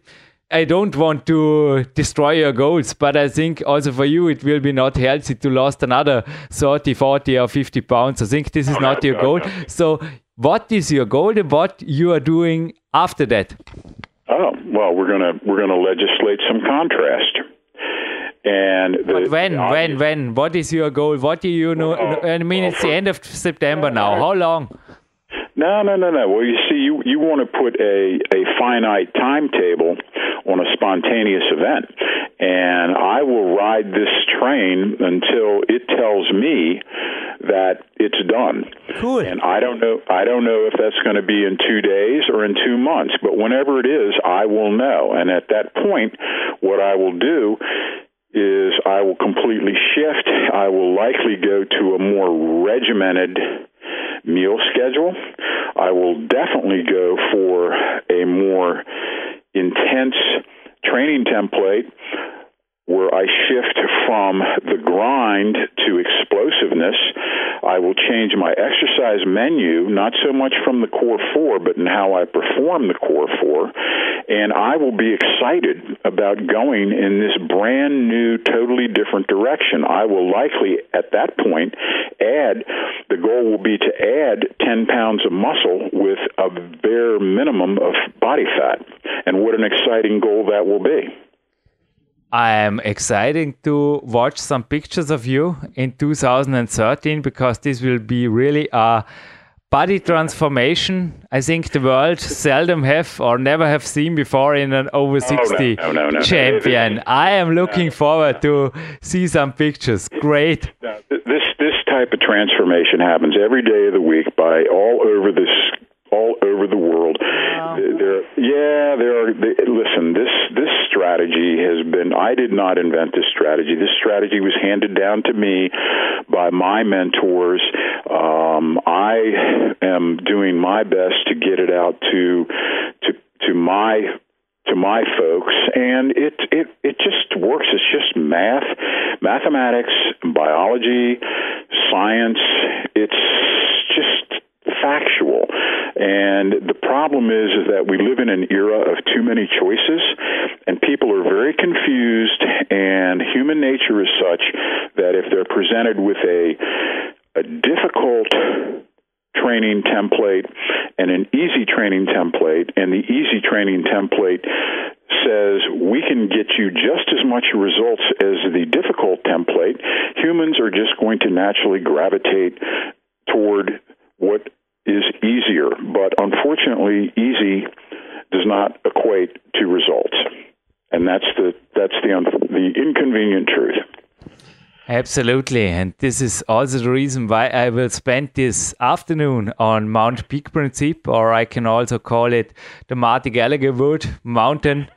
I don't want to destroy your goals, but I think also for you it will be not healthy to lose another 30, 40 or 50 pounds. I think this is not your goal. So what is your goal and what you are doing after that? Oh, well, we're going to we're going to legislate some contrast. And the, but when, when, when? What is your goal? What do you know? Uh, I mean, it's the end of September now. How long? No, no, no, no. Well, you see, you you want to put a a finite timetable on a spontaneous event, and I will ride this train until it tells me that it's done. Cool. And I don't know. I don't know if that's going to be in two days or in two months, but whenever it is, I will know. And at that point, what I will do is I will completely shift. I will likely go to a more regimented meal schedule. I will definitely go for a more intense training template where I shift from the grind to explosiveness. I will change my exercise menu, not so much from the core four, but in how I perform the core four. And I will be excited about going in this brand new, totally different direction. I will likely, at that point, add the goal will be to add 10 pounds of muscle with a bare minimum of body fat. And what an exciting goal that will be. I am excited to watch some pictures of you in 2013 because this will be really a body transformation. I think the world seldom have or never have seen before in an over 60 oh, no, no, no, champion. I am looking forward to see some pictures. Great. This this type of transformation happens every day of the week by all over this all over the world. Wow. There, yeah, there are. They, listen, this this strategy has been. I did not invent this strategy. This strategy was handed down to me by my mentors. Um, I am doing my best to get it out to to to my to my folks and it it it just works. It's just math, mathematics, biology, science. It's factual. And the problem is, is that we live in an era of too many choices, and people are very confused. And human nature is such that if they're presented with a a difficult training template and an easy training template, and the easy training template says we can get you just as much results as the difficult template, humans are just going to naturally gravitate toward what is easier. But unfortunately, easy does not equate to results, and that's the that's the the inconvenient truth. Absolutely. And this is also the reason why I will spend this afternoon on Mount Peak Principe, or I can also call it the Marty Gallagher Wood Mountain.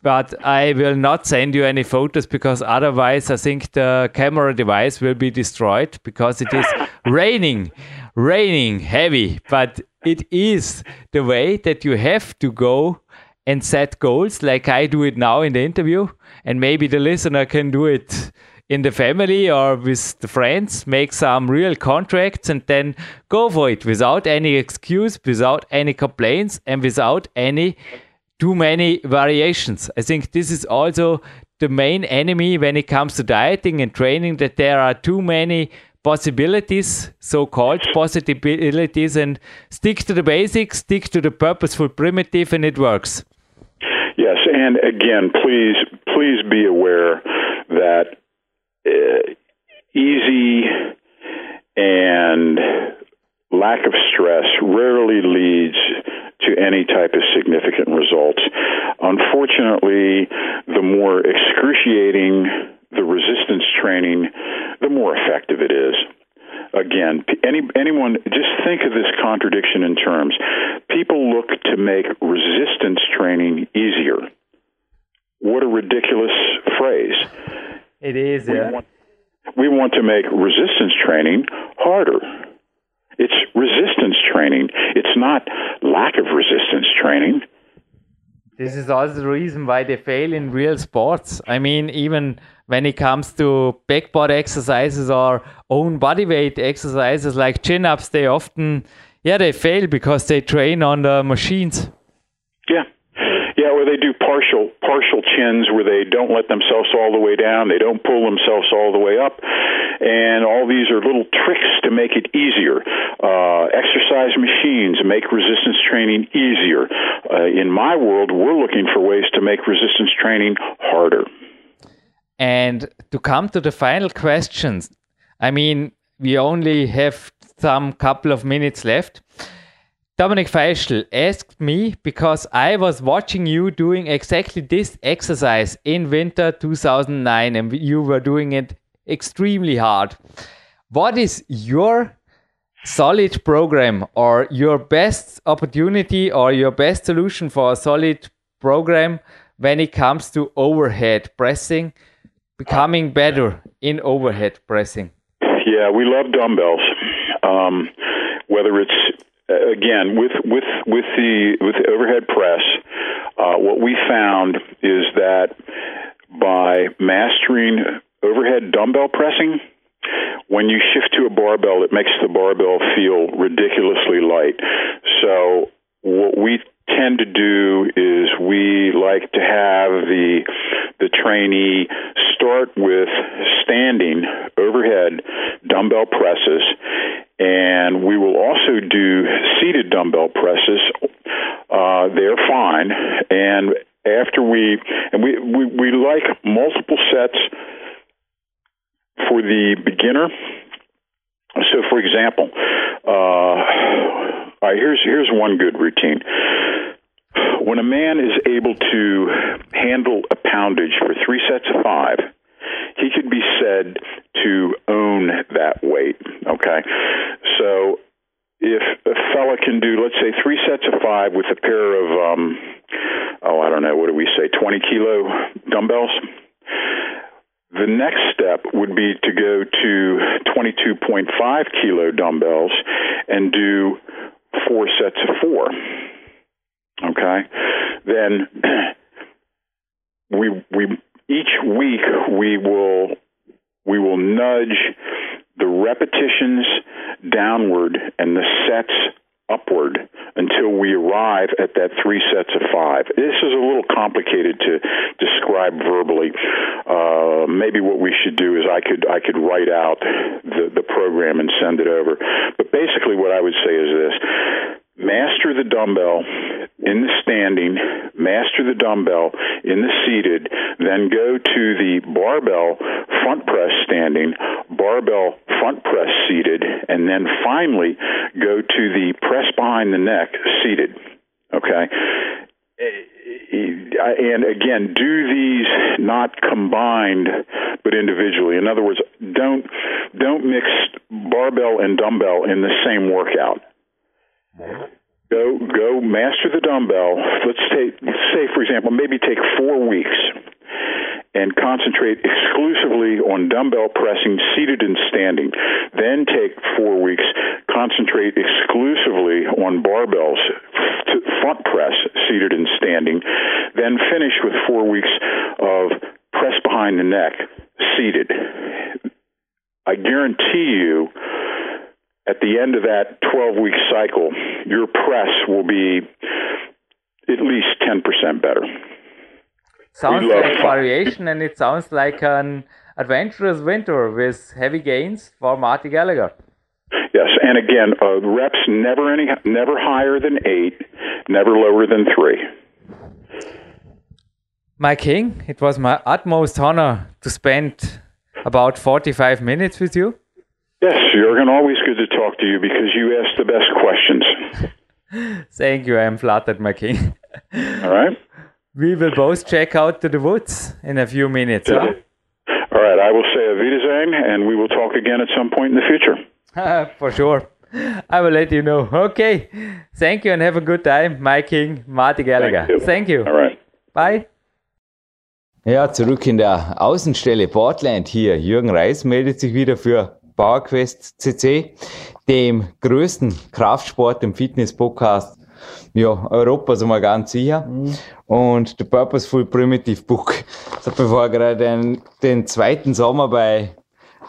But I will not send you any photos because otherwise I think the camera device will be destroyed because it is raining, raining heavy. But it is the way that you have to go and set goals like I do it now in the interview. And maybe the listener can do it in the family or with the friends, make some real contracts and then go for it without any excuse, without any complaints, and without any too many variations. I think this is also the main enemy when it comes to dieting and training that there are too many possibilities, so called possibilities, and stick to the basics, stick to the purposeful primitive, and it works. Yes, and again, please, please be aware that uh, easy and lack of stress rarely leads to any type of significant results. Unfortunately, the more excruciating the resistance training, the more effective it is. Again, any anyone just think of this contradiction in terms. People look to make resistance training easier. What a ridiculous phrase. It is, we Want, we want to make resistance training harder. It's resistance training. It's not lack of resistance training. This is also the reason why they fail in real sports. I mean, even when it comes to backboard exercises or own body weight exercises like chin ups, they often, yeah, they fail because they train on the machines. Yeah, yeah, where they do partial partial chins where they don't let themselves all the way down, they don't pull themselves all the way up, and all these are little tricks to make it easier. Uh, exercise machines make resistance training easier. Uh, in my world, we're looking for ways to make resistance training harder. And to come to the final questions, I mean, we only have some couple of minutes left. Dominik Feischl asked me because I was watching you doing exactly this exercise in winter 2009 and you were doing it extremely hard. What is your solid program or your best opportunity or your best solution for a solid program when it comes to overhead pressing, becoming better in overhead pressing? Yeah, we love dumbbells. Um, whether it's uh, again with with with the with the overhead press, uh, what we found is that by mastering overhead dumbbell pressing, when you shift to a barbell, it makes the barbell feel ridiculously light. So what we tend to do is we like to have the the trainee start with standing overhead dumbbell presses and we will also do seated dumbbell presses. Uh, they're fine, and after we and we, we we like multiple sets for the beginner. So, for example, uh, here's here's one good routine. When a man is able to handle a poundage for three sets of five, he could be said to own that weight. Okay, so if a fella can do, let's say, three sets of five with a pair of, um, oh, I don't know, what do we say, 20 kilo dumbbells? The next step would be to go to 22.5 kilo dumbbells and do four sets of four. Okay? Then we we each week we will we will nudge the repetitions downward and the sets upward until we arrive at that three sets of five. This is a little complicated to describe verbally. Uh, maybe what we should do is I could I could write out the, the program and send it over. But basically, what I would say is this master the dumbbell in the standing, master the dumbbell in the seated, then go to the barbell front press standing, barbell front press seated, and then finally go to the press behind the neck seated. Okay? And again, do these not combined but individually. In other words, don't don't mix barbell and dumbbell in the same workout. Go go master the dumbbell. Let's take say for example, maybe take four weeks and concentrate exclusively on dumbbell pressing seated and standing. Then take four weeks, concentrate exclusively on barbells front press seated and standing. Then finish with four weeks of press behind the neck seated. I guarantee you at the end of that 12 week cycle, your press will be at least 10% better. Sounds like variation, and it sounds like an adventurous winter with heavy gains for Marty Gallagher. Yes, and again, uh, reps never any never higher than eight, never lower than three. My king, it was my utmost honor to spend about 45 minutes with you. Yes, Jürgen, always good to talk to you because you ask the best questions. Thank you, I am flattered, my king. All right. We will both check out to the woods in a few minutes. Huh? All right, I will say a Wiedersehen, and we will talk again at some point in the future. For sure. I will let you know. Okay. Thank you and have a good time, my king, Marty Gallagher. Thank you. Thank you. All right. Bye. Ja, zurück in der Außenstelle Portland hier. Jürgen Reis meldet sich wieder für PowerQuest CC, dem größten Kraftsport- und Fitness-Podcast ja, Europas einmal ganz sicher. Mhm. Und The Purposeful Primitive Book. Das hat bevor gerade den, den zweiten Sommer bei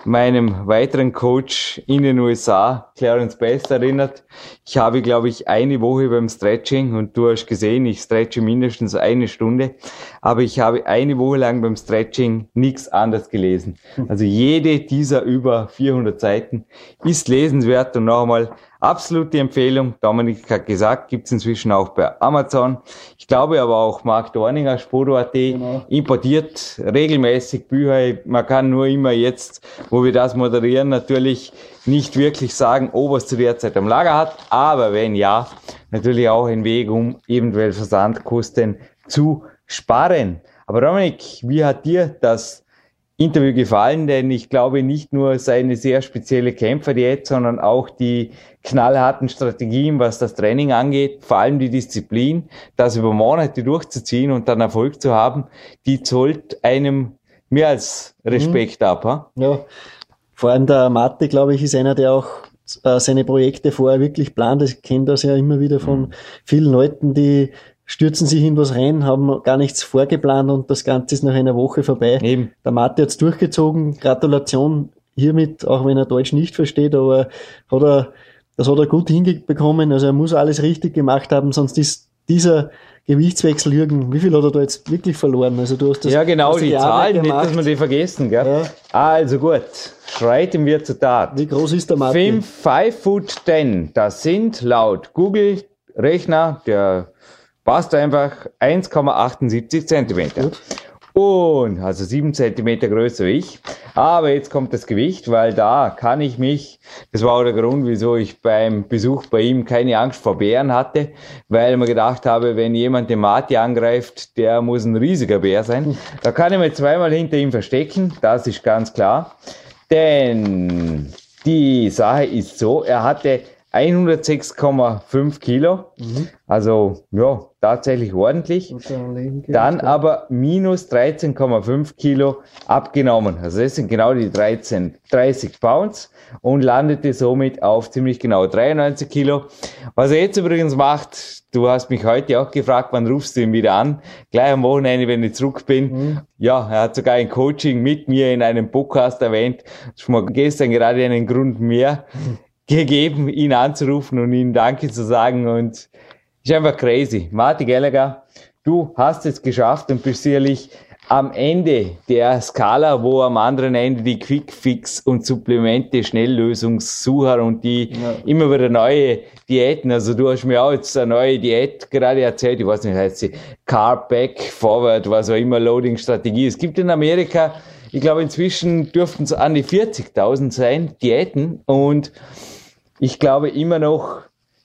meinem weiteren Coach in den USA, Clarence Best, erinnert. Ich habe, glaube ich, eine Woche beim Stretching und du hast gesehen, ich stretche mindestens eine Stunde, aber ich habe eine Woche lang beim Stretching nichts anderes gelesen. Also jede dieser über 400 Seiten ist lesenswert und noch einmal Absolute Empfehlung. Dominik hat gesagt, gibt's inzwischen auch bei Amazon. Ich glaube aber auch Mark Dorninger, Spodo.at, genau. importiert regelmäßig Bücher. Man kann nur immer jetzt, wo wir das moderieren, natürlich nicht wirklich sagen, ob er es zu der Zeit am Lager hat. Aber wenn ja, natürlich auch ein Weg, um eventuell Versandkosten zu sparen. Aber Dominik, wie hat dir das Interview gefallen, denn ich glaube nicht nur seine sehr spezielle Kämpferdiät, sondern auch die knallharten Strategien, was das Training angeht, vor allem die Disziplin, das über Monate durchzuziehen und dann Erfolg zu haben, die zollt einem mehr als Respekt mhm. ab. Ha? Ja, vor allem der Mathe, glaube ich, ist einer, der auch äh, seine Projekte vorher wirklich plant. Ich kenne das ja immer wieder von mhm. vielen Leuten, die stürzen sich in was rein, haben gar nichts vorgeplant und das Ganze ist nach einer Woche vorbei. Eben. Der Mathe hat's durchgezogen. Gratulation hiermit, auch wenn er Deutsch nicht versteht, aber hat er, das hat er gut hingekommen. Also er muss alles richtig gemacht haben, sonst ist dieser Gewichtswechsel, Jürgen, wie viel hat er da jetzt wirklich verloren? Also du hast das Ja, genau, die Zahlen, nicht, dass wir die vergessen, gell? Ja. Also gut, schreiten wir zur Tat. Wie groß ist der Martin? 5 Foot 10, das sind laut Google Rechner, der passt einfach 1,78 Zentimeter. Und, also 7 Zentimeter größer wie ich. Aber jetzt kommt das Gewicht, weil da kann ich mich, das war auch der Grund, wieso ich beim Besuch bei ihm keine Angst vor Bären hatte, weil ich mir gedacht habe, wenn jemand den Marty angreift, der muss ein riesiger Bär sein. Da kann ich mir zweimal hinter ihm verstecken, das ist ganz klar. Denn die Sache ist so, er hatte 106,5 Kilo. Mhm. Also ja, tatsächlich ordentlich. Dann aber minus 13,5 Kilo abgenommen. Also das sind genau die 13, 30 Pounds und landete somit auf ziemlich genau 93 Kilo. Was er jetzt übrigens macht, du hast mich heute auch gefragt, wann rufst du ihn wieder an? Gleich am Wochenende, wenn ich zurück bin. Mhm. Ja, er hat sogar ein Coaching mit mir in einem Podcast erwähnt. Das war gestern gerade einen Grund mehr. Mhm gegeben, ihn anzurufen und ihm Danke zu sagen und ist einfach crazy. Martin Gallagher, du hast es geschafft und bist sicherlich am Ende der Skala, wo am anderen Ende die Quickfix und Supplemente, Schnelllösungssucher und die ja. immer wieder neue Diäten, also du hast mir auch jetzt eine neue Diät gerade erzählt, ich weiß nicht, heißt sie Carb Back, Forward, was auch immer, Loading-Strategie. Es gibt in Amerika, ich glaube inzwischen dürften es an die 40.000 sein, Diäten und ich glaube immer noch,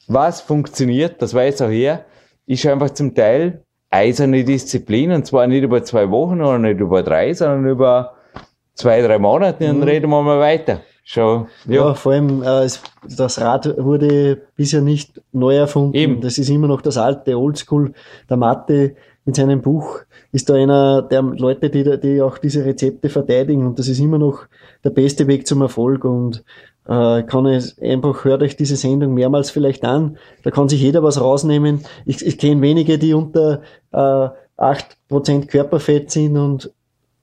was funktioniert, das weiß auch er, ist einfach zum Teil eiserne Disziplin und zwar nicht über zwei Wochen oder nicht über drei, sondern über zwei, drei Monate und mhm. reden wir mal weiter. Schon, ja. ja, vor allem äh, das Rad wurde bisher nicht neu erfunden. Eben. Das ist immer noch das alte Oldschool. Der Mathe in seinem Buch ist da einer der Leute, die, die auch diese Rezepte verteidigen und das ist immer noch der beste Weg zum Erfolg und äh, kann es einfach, hört euch diese Sendung mehrmals vielleicht an, da kann sich jeder was rausnehmen. Ich, ich kenne wenige, die unter äh, 8% Körperfett sind und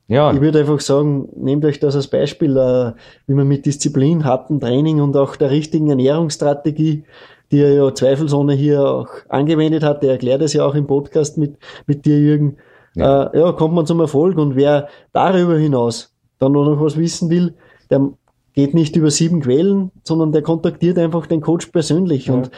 ja. ich würde einfach sagen, nehmt euch das als Beispiel, äh, wie man mit Disziplin, hartem Training und auch der richtigen Ernährungsstrategie, die er ja zweifelsohne hier auch angewendet hat, der erklärt es ja auch im Podcast mit, mit dir, Jürgen, ja. Äh, ja, kommt man zum Erfolg und wer darüber hinaus dann noch was wissen will, der geht nicht über sieben Quellen, sondern der kontaktiert einfach den Coach persönlich ja. und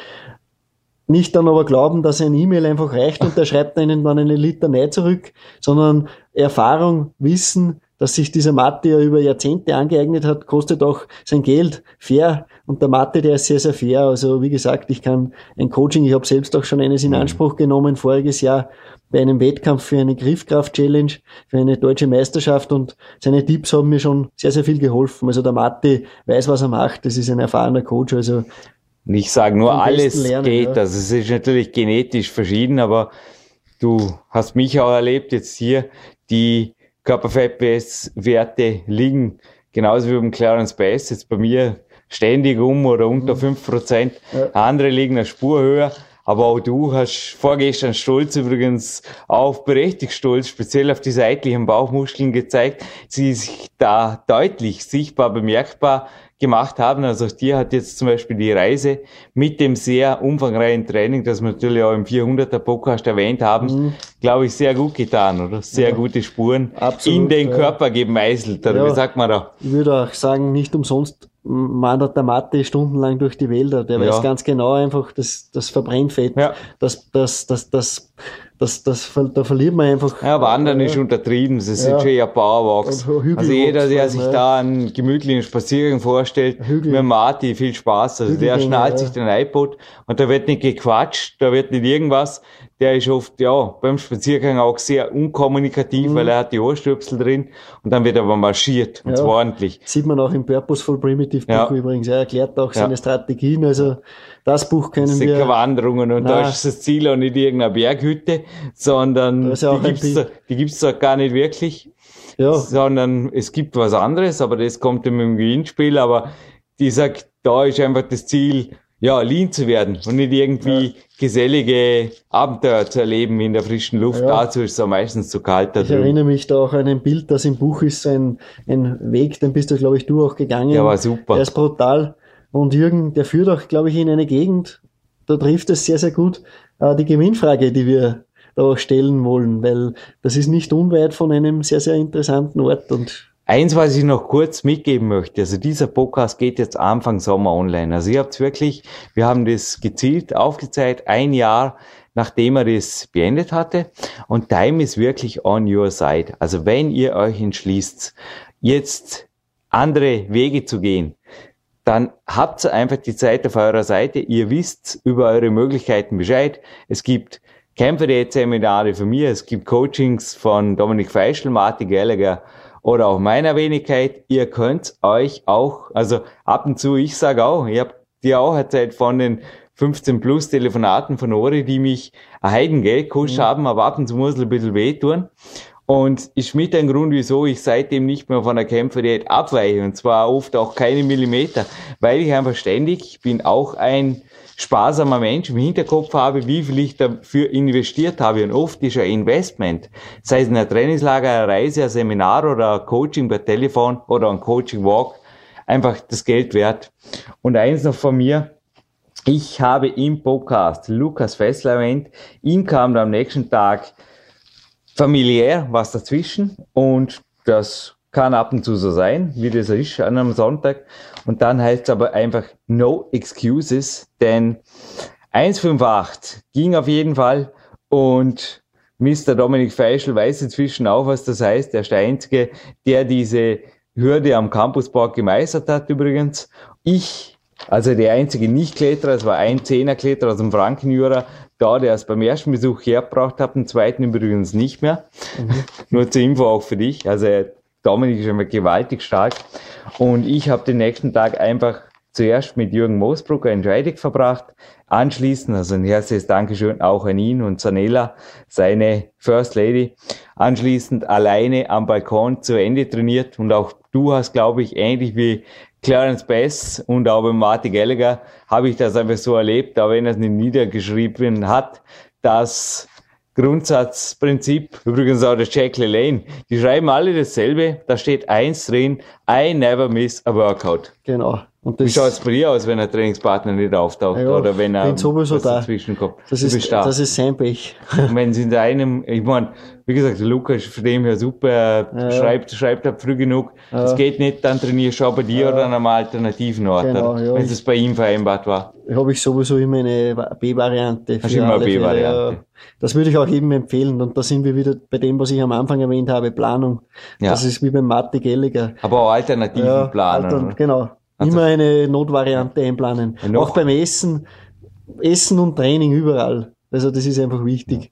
nicht dann aber glauben, dass ein E-Mail einfach reicht und der schreibt einen dann eine Litanei zurück, sondern Erfahrung, Wissen, dass sich dieser Mathe ja über Jahrzehnte angeeignet hat, kostet auch sein Geld fair. Und der Mathe, der ist sehr, sehr fair. Also wie gesagt, ich kann ein Coaching, ich habe selbst auch schon eines in mhm. Anspruch genommen voriges Jahr bei einem Wettkampf für eine Griffkraft-Challenge, für eine deutsche Meisterschaft und seine Tipps haben mir schon sehr, sehr viel geholfen. Also der Mathe weiß, was er macht. Das ist ein erfahrener Coach. Also ich sage nur, alles lernen, geht. Ja. Also es ist natürlich genetisch verschieden, aber du hast mich auch erlebt jetzt hier, die Körperfettwerte liegen genauso wie beim Clarence Bass, jetzt bei mir ständig um oder unter mhm. 5%. Ja. Andere liegen eine Spur höher. Aber auch du hast vorgestern stolz übrigens auf, berechtigt stolz, speziell auf die seitlichen Bauchmuskeln gezeigt, die sich da deutlich sichtbar bemerkbar gemacht haben. Also dir hat jetzt zum Beispiel die Reise mit dem sehr umfangreichen Training, das wir natürlich auch im 400er Podcast erwähnt haben, mhm. glaube ich, sehr gut getan, oder? Sehr ja. gute Spuren Absolut, in den Körper gemeißelt, oder ja. wie sagt man da? Ich würde auch sagen, nicht umsonst wandert der Mathe stundenlang durch die Wälder. Der ja. weiß ganz genau einfach, dass das verbrennt Fett, ja. das, das, das, das, das, das, da verliert man einfach. Ja, Wandern äh, ist untertrieben, das ist ja. schon eher Powerwalks. Also jeder, der sich ne? da einen gemütlichen Spaziergang vorstellt, Hügel. mit Marty, viel Spaß. Also der schnallt sich den iPod und da wird nicht gequatscht, da wird nicht irgendwas. Der ist oft, ja, beim Spaziergang auch sehr unkommunikativ, mhm. weil er hat die Ohrstöpsel drin und dann wird aber marschiert, und ja. zwar ordentlich. Sieht man auch im Purposeful Primitive Buch ja. übrigens. Er erklärt auch seine Strategien, also das Buch können das sind wir. Keine Wanderungen und Nein. da ist das Ziel auch nicht irgendeine Berghütte, sondern ja die gibt's, da, die gibt's da gar nicht wirklich. Ja. Sondern es gibt was anderes, aber das kommt dann mit dem Gewinnspiel, aber die sagt, da ist einfach das Ziel, ja, lean zu werden und nicht irgendwie ja. gesellige Abenteuer zu erleben in der frischen Luft. Ja. Dazu ist es auch meistens zu kalt. Da ich drüben. erinnere mich da auch an ein Bild, das im Buch ist, ein, ein Weg, den bist du, glaube ich, du auch gegangen. Ja, war super. Der ist brutal. Und Jürgen, der führt auch, glaube ich, in eine Gegend, da trifft es sehr, sehr gut äh, die Gewinnfrage, die wir da stellen wollen, weil das ist nicht unweit von einem sehr, sehr interessanten Ort und Eins, was ich noch kurz mitgeben möchte, also dieser Podcast geht jetzt Anfang Sommer online. Also ihr habt wirklich, wir haben das gezielt aufgezeigt, ein Jahr nachdem er das beendet hatte. Und Time ist wirklich on your side. Also wenn ihr euch entschließt, jetzt andere Wege zu gehen, dann habt einfach die Zeit auf eurer Seite. Ihr wisst über eure Möglichkeiten Bescheid. Es gibt Kämpfer-Seminare von mir, es gibt Coachings von Dominik Feischl, Martin Gallagher oder auch meiner Wenigkeit. Ihr könnt euch auch, also ab und zu, ich sage auch, ich habe die auch erzählt von den 15 plus Telefonaten von Ori, die mich ein Heidengeld gekostet mhm. haben, aber ab und zu muss es ein bisschen wehtun. Und ist mit ein Grund, wieso ich seitdem nicht mehr von der Kämpferdiät abweiche. Und zwar oft auch keine Millimeter. Weil ich einfach ständig, ich bin auch ein sparsamer Mensch im Hinterkopf habe, wie viel ich dafür investiert habe. Und oft ist ein Investment, sei es ein Trainingslager, eine Reise, ein Seminar oder ein Coaching per Telefon oder ein Coaching Walk, einfach das Geld wert. Und eins noch von mir, ich habe im Podcast Lukas Fessler erwähnt, ihm kam am nächsten Tag familiär was dazwischen und das kann ab und zu so sein, wie das ist an einem Sonntag. Und dann heißt es aber einfach no excuses, denn 158 ging auf jeden Fall und Mr. Dominik Feischl weiß inzwischen auch, was das heißt. Er ist der Einzige, der diese Hürde am Campuspark gemeistert hat übrigens. Ich, also der einzige Nicht-Kletterer, es war ein Zehner-Kletterer aus dem Frankenjura, da, der es beim ersten Besuch hergebracht hat, den zweiten übrigens nicht mehr. Mhm. Nur zur Info auch für dich. Also Dominik ist immer gewaltig stark. Und ich habe den nächsten Tag einfach zuerst mit Jürgen Moosbrucker in Scheidig verbracht. Anschließend, also ein herzliches Dankeschön auch an ihn und Zanella, seine First Lady. Anschließend alleine am Balkon zu Ende trainiert und auch du hast, glaube ich, ähnlich wie Clarence Bass und auch bei Marty Gallagher habe ich das einfach so erlebt, auch wenn er es nicht niedergeschrieben hat, dass Grundsatzprinzip, übrigens auch der Jack LaLanne, die schreiben alle dasselbe, da steht eins drin, I never miss a workout. Genau. Und das, Wie schaut es bei dir aus, wenn ein Trainingspartner nicht auftaucht ja, oder wenn er sowieso was da. dazwischen kommt? Das ist, da. das ist sein Pech. Und wenn sie in einem, ich meine, wie gesagt, Lukas ist für den her super, er ja. schreibt, schreibt halt früh genug. Es ja. geht nicht, dann trainierst du auch bei dir oder an einem alternativen Ort, genau, oder? wenn es bei ihm vereinbart war. Habe ich sowieso immer eine B-Variante. Hast immer eine B-Variante. Das würde ich auch jedem empfehlen. Und da sind wir wieder bei dem, was ich am Anfang erwähnt habe, Planung. Ja. Das ist wie beim Mathe Gelliger. Aber auch alternativen ja, Planen. Altern, genau. Also Immer eine Notvariante einplanen. Auch beim Essen. Essen und Training überall. Also das ist einfach wichtig.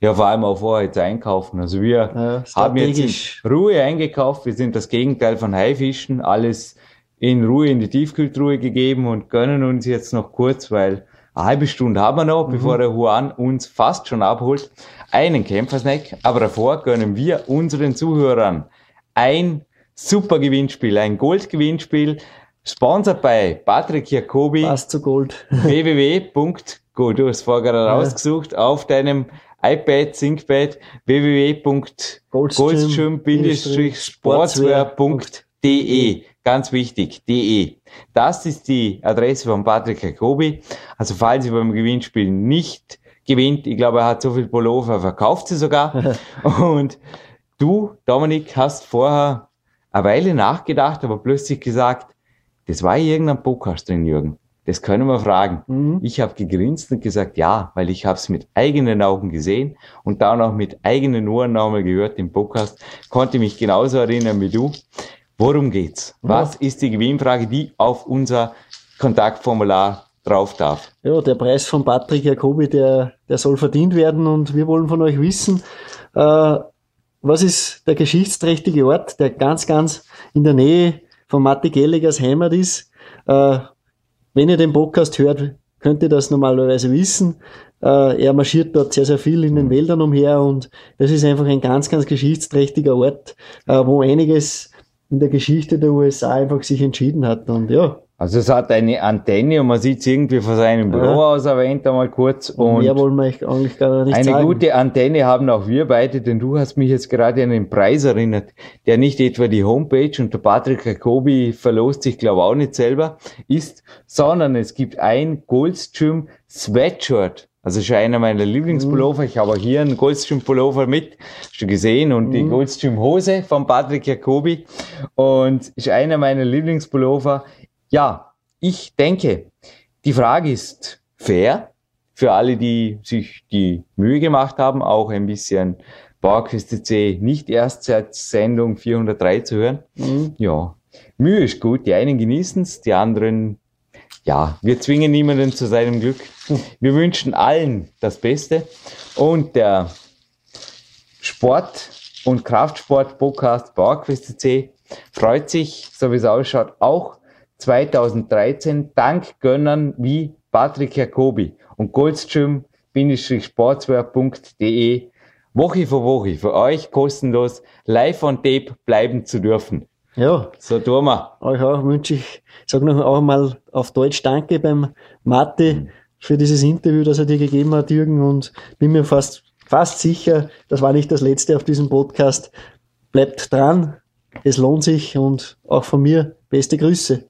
Ja, vor allem auch vorher jetzt einkaufen. Also wir ja, haben jetzt in Ruhe eingekauft. Wir sind das Gegenteil von Haifischen. Alles in Ruhe in die Tiefkühltruhe gegeben und gönnen uns jetzt noch kurz, weil eine halbe Stunde haben wir noch, mhm. bevor der Juan uns fast schon abholt, einen Kämpfersnack. Aber davor gönnen wir unseren Zuhörern ein super Gewinnspiel, ein Goldgewinnspiel Sponsored bei Patrick Jacobi. Passt zu Gold. www.go, du hast vorher gerade ja. rausgesucht, auf deinem iPad, ThinkPad, www.goldstream-sportswear.de. Ganz wichtig, de. Das ist die Adresse von Patrick Jacobi. Also falls ihr beim Gewinnspiel nicht gewinnt, ich glaube, er hat so viel Pullover, verkauft sie sogar. Und du, Dominik, hast vorher eine Weile nachgedacht, aber plötzlich gesagt, das war irgendein Podcast drin, Jürgen. Das können wir fragen. Mhm. Ich habe gegrinst und gesagt, ja, weil ich habe es mit eigenen Augen gesehen und dann auch mit eigenen Ohren nochmal gehört im Podcast, konnte mich genauso erinnern wie du. Worum geht's? Ja. Was ist die Gewinnfrage, die auf unser Kontaktformular drauf darf? Ja, der Preis von Patrick Jacobi, der, der soll verdient werden und wir wollen von euch wissen, äh, was ist der geschichtsträchtige Ort, der ganz, ganz in der Nähe von Matti Gelligers Heimat ist. Äh, wenn ihr den Podcast hört, könnt ihr das normalerweise wissen. Äh, er marschiert dort sehr, sehr viel in den Wäldern umher und das ist einfach ein ganz, ganz geschichtsträchtiger Ort, äh, wo einiges in der Geschichte der USA einfach sich entschieden hat. Und ja, also es hat eine Antenne und man sieht es irgendwie von seinem Büro ja. aus erwähnt einmal kurz. Und, und mehr wollen wir eigentlich gar nicht Eine sagen. gute Antenne haben auch wir beide, denn du hast mich jetzt gerade an den Preis erinnert, der nicht etwa die Homepage und der Patrick Jacobi verlost sich glaube auch nicht selber ist, sondern es gibt ein Goldstream Sweatshirt. Also ist einer meiner Lieblingspullover. Ich habe auch hier einen Goldstream Pullover mit. Hast du gesehen? Und die mhm. Goldstream Hose von Patrick Jacobi. Und ist einer meiner Lieblingspullover. Ja, ich denke, die Frage ist fair für alle, die sich die Mühe gemacht haben, auch ein bisschen C nicht erst seit Sendung 403 zu hören. Mhm. Ja, Mühe ist gut. Die einen genießen es, die anderen, ja, wir zwingen niemanden zu seinem Glück. Wir wünschen allen das Beste und der Sport- und Kraftsport-Podcast C freut sich, so wie es ausschaut, auch 2013 dank Gönnern wie Patrick Jacobi und Goldstream-sportswear.de Woche für Woche für euch kostenlos live on tape bleiben zu dürfen. Ja. So tun wir. Euch auch wünsche ich, sag noch einmal auf Deutsch Danke beim Matti für dieses Interview, das er dir gegeben hat, Jürgen, und bin mir fast, fast sicher, das war nicht das letzte auf diesem Podcast. Bleibt dran, es lohnt sich und auch von mir beste Grüße.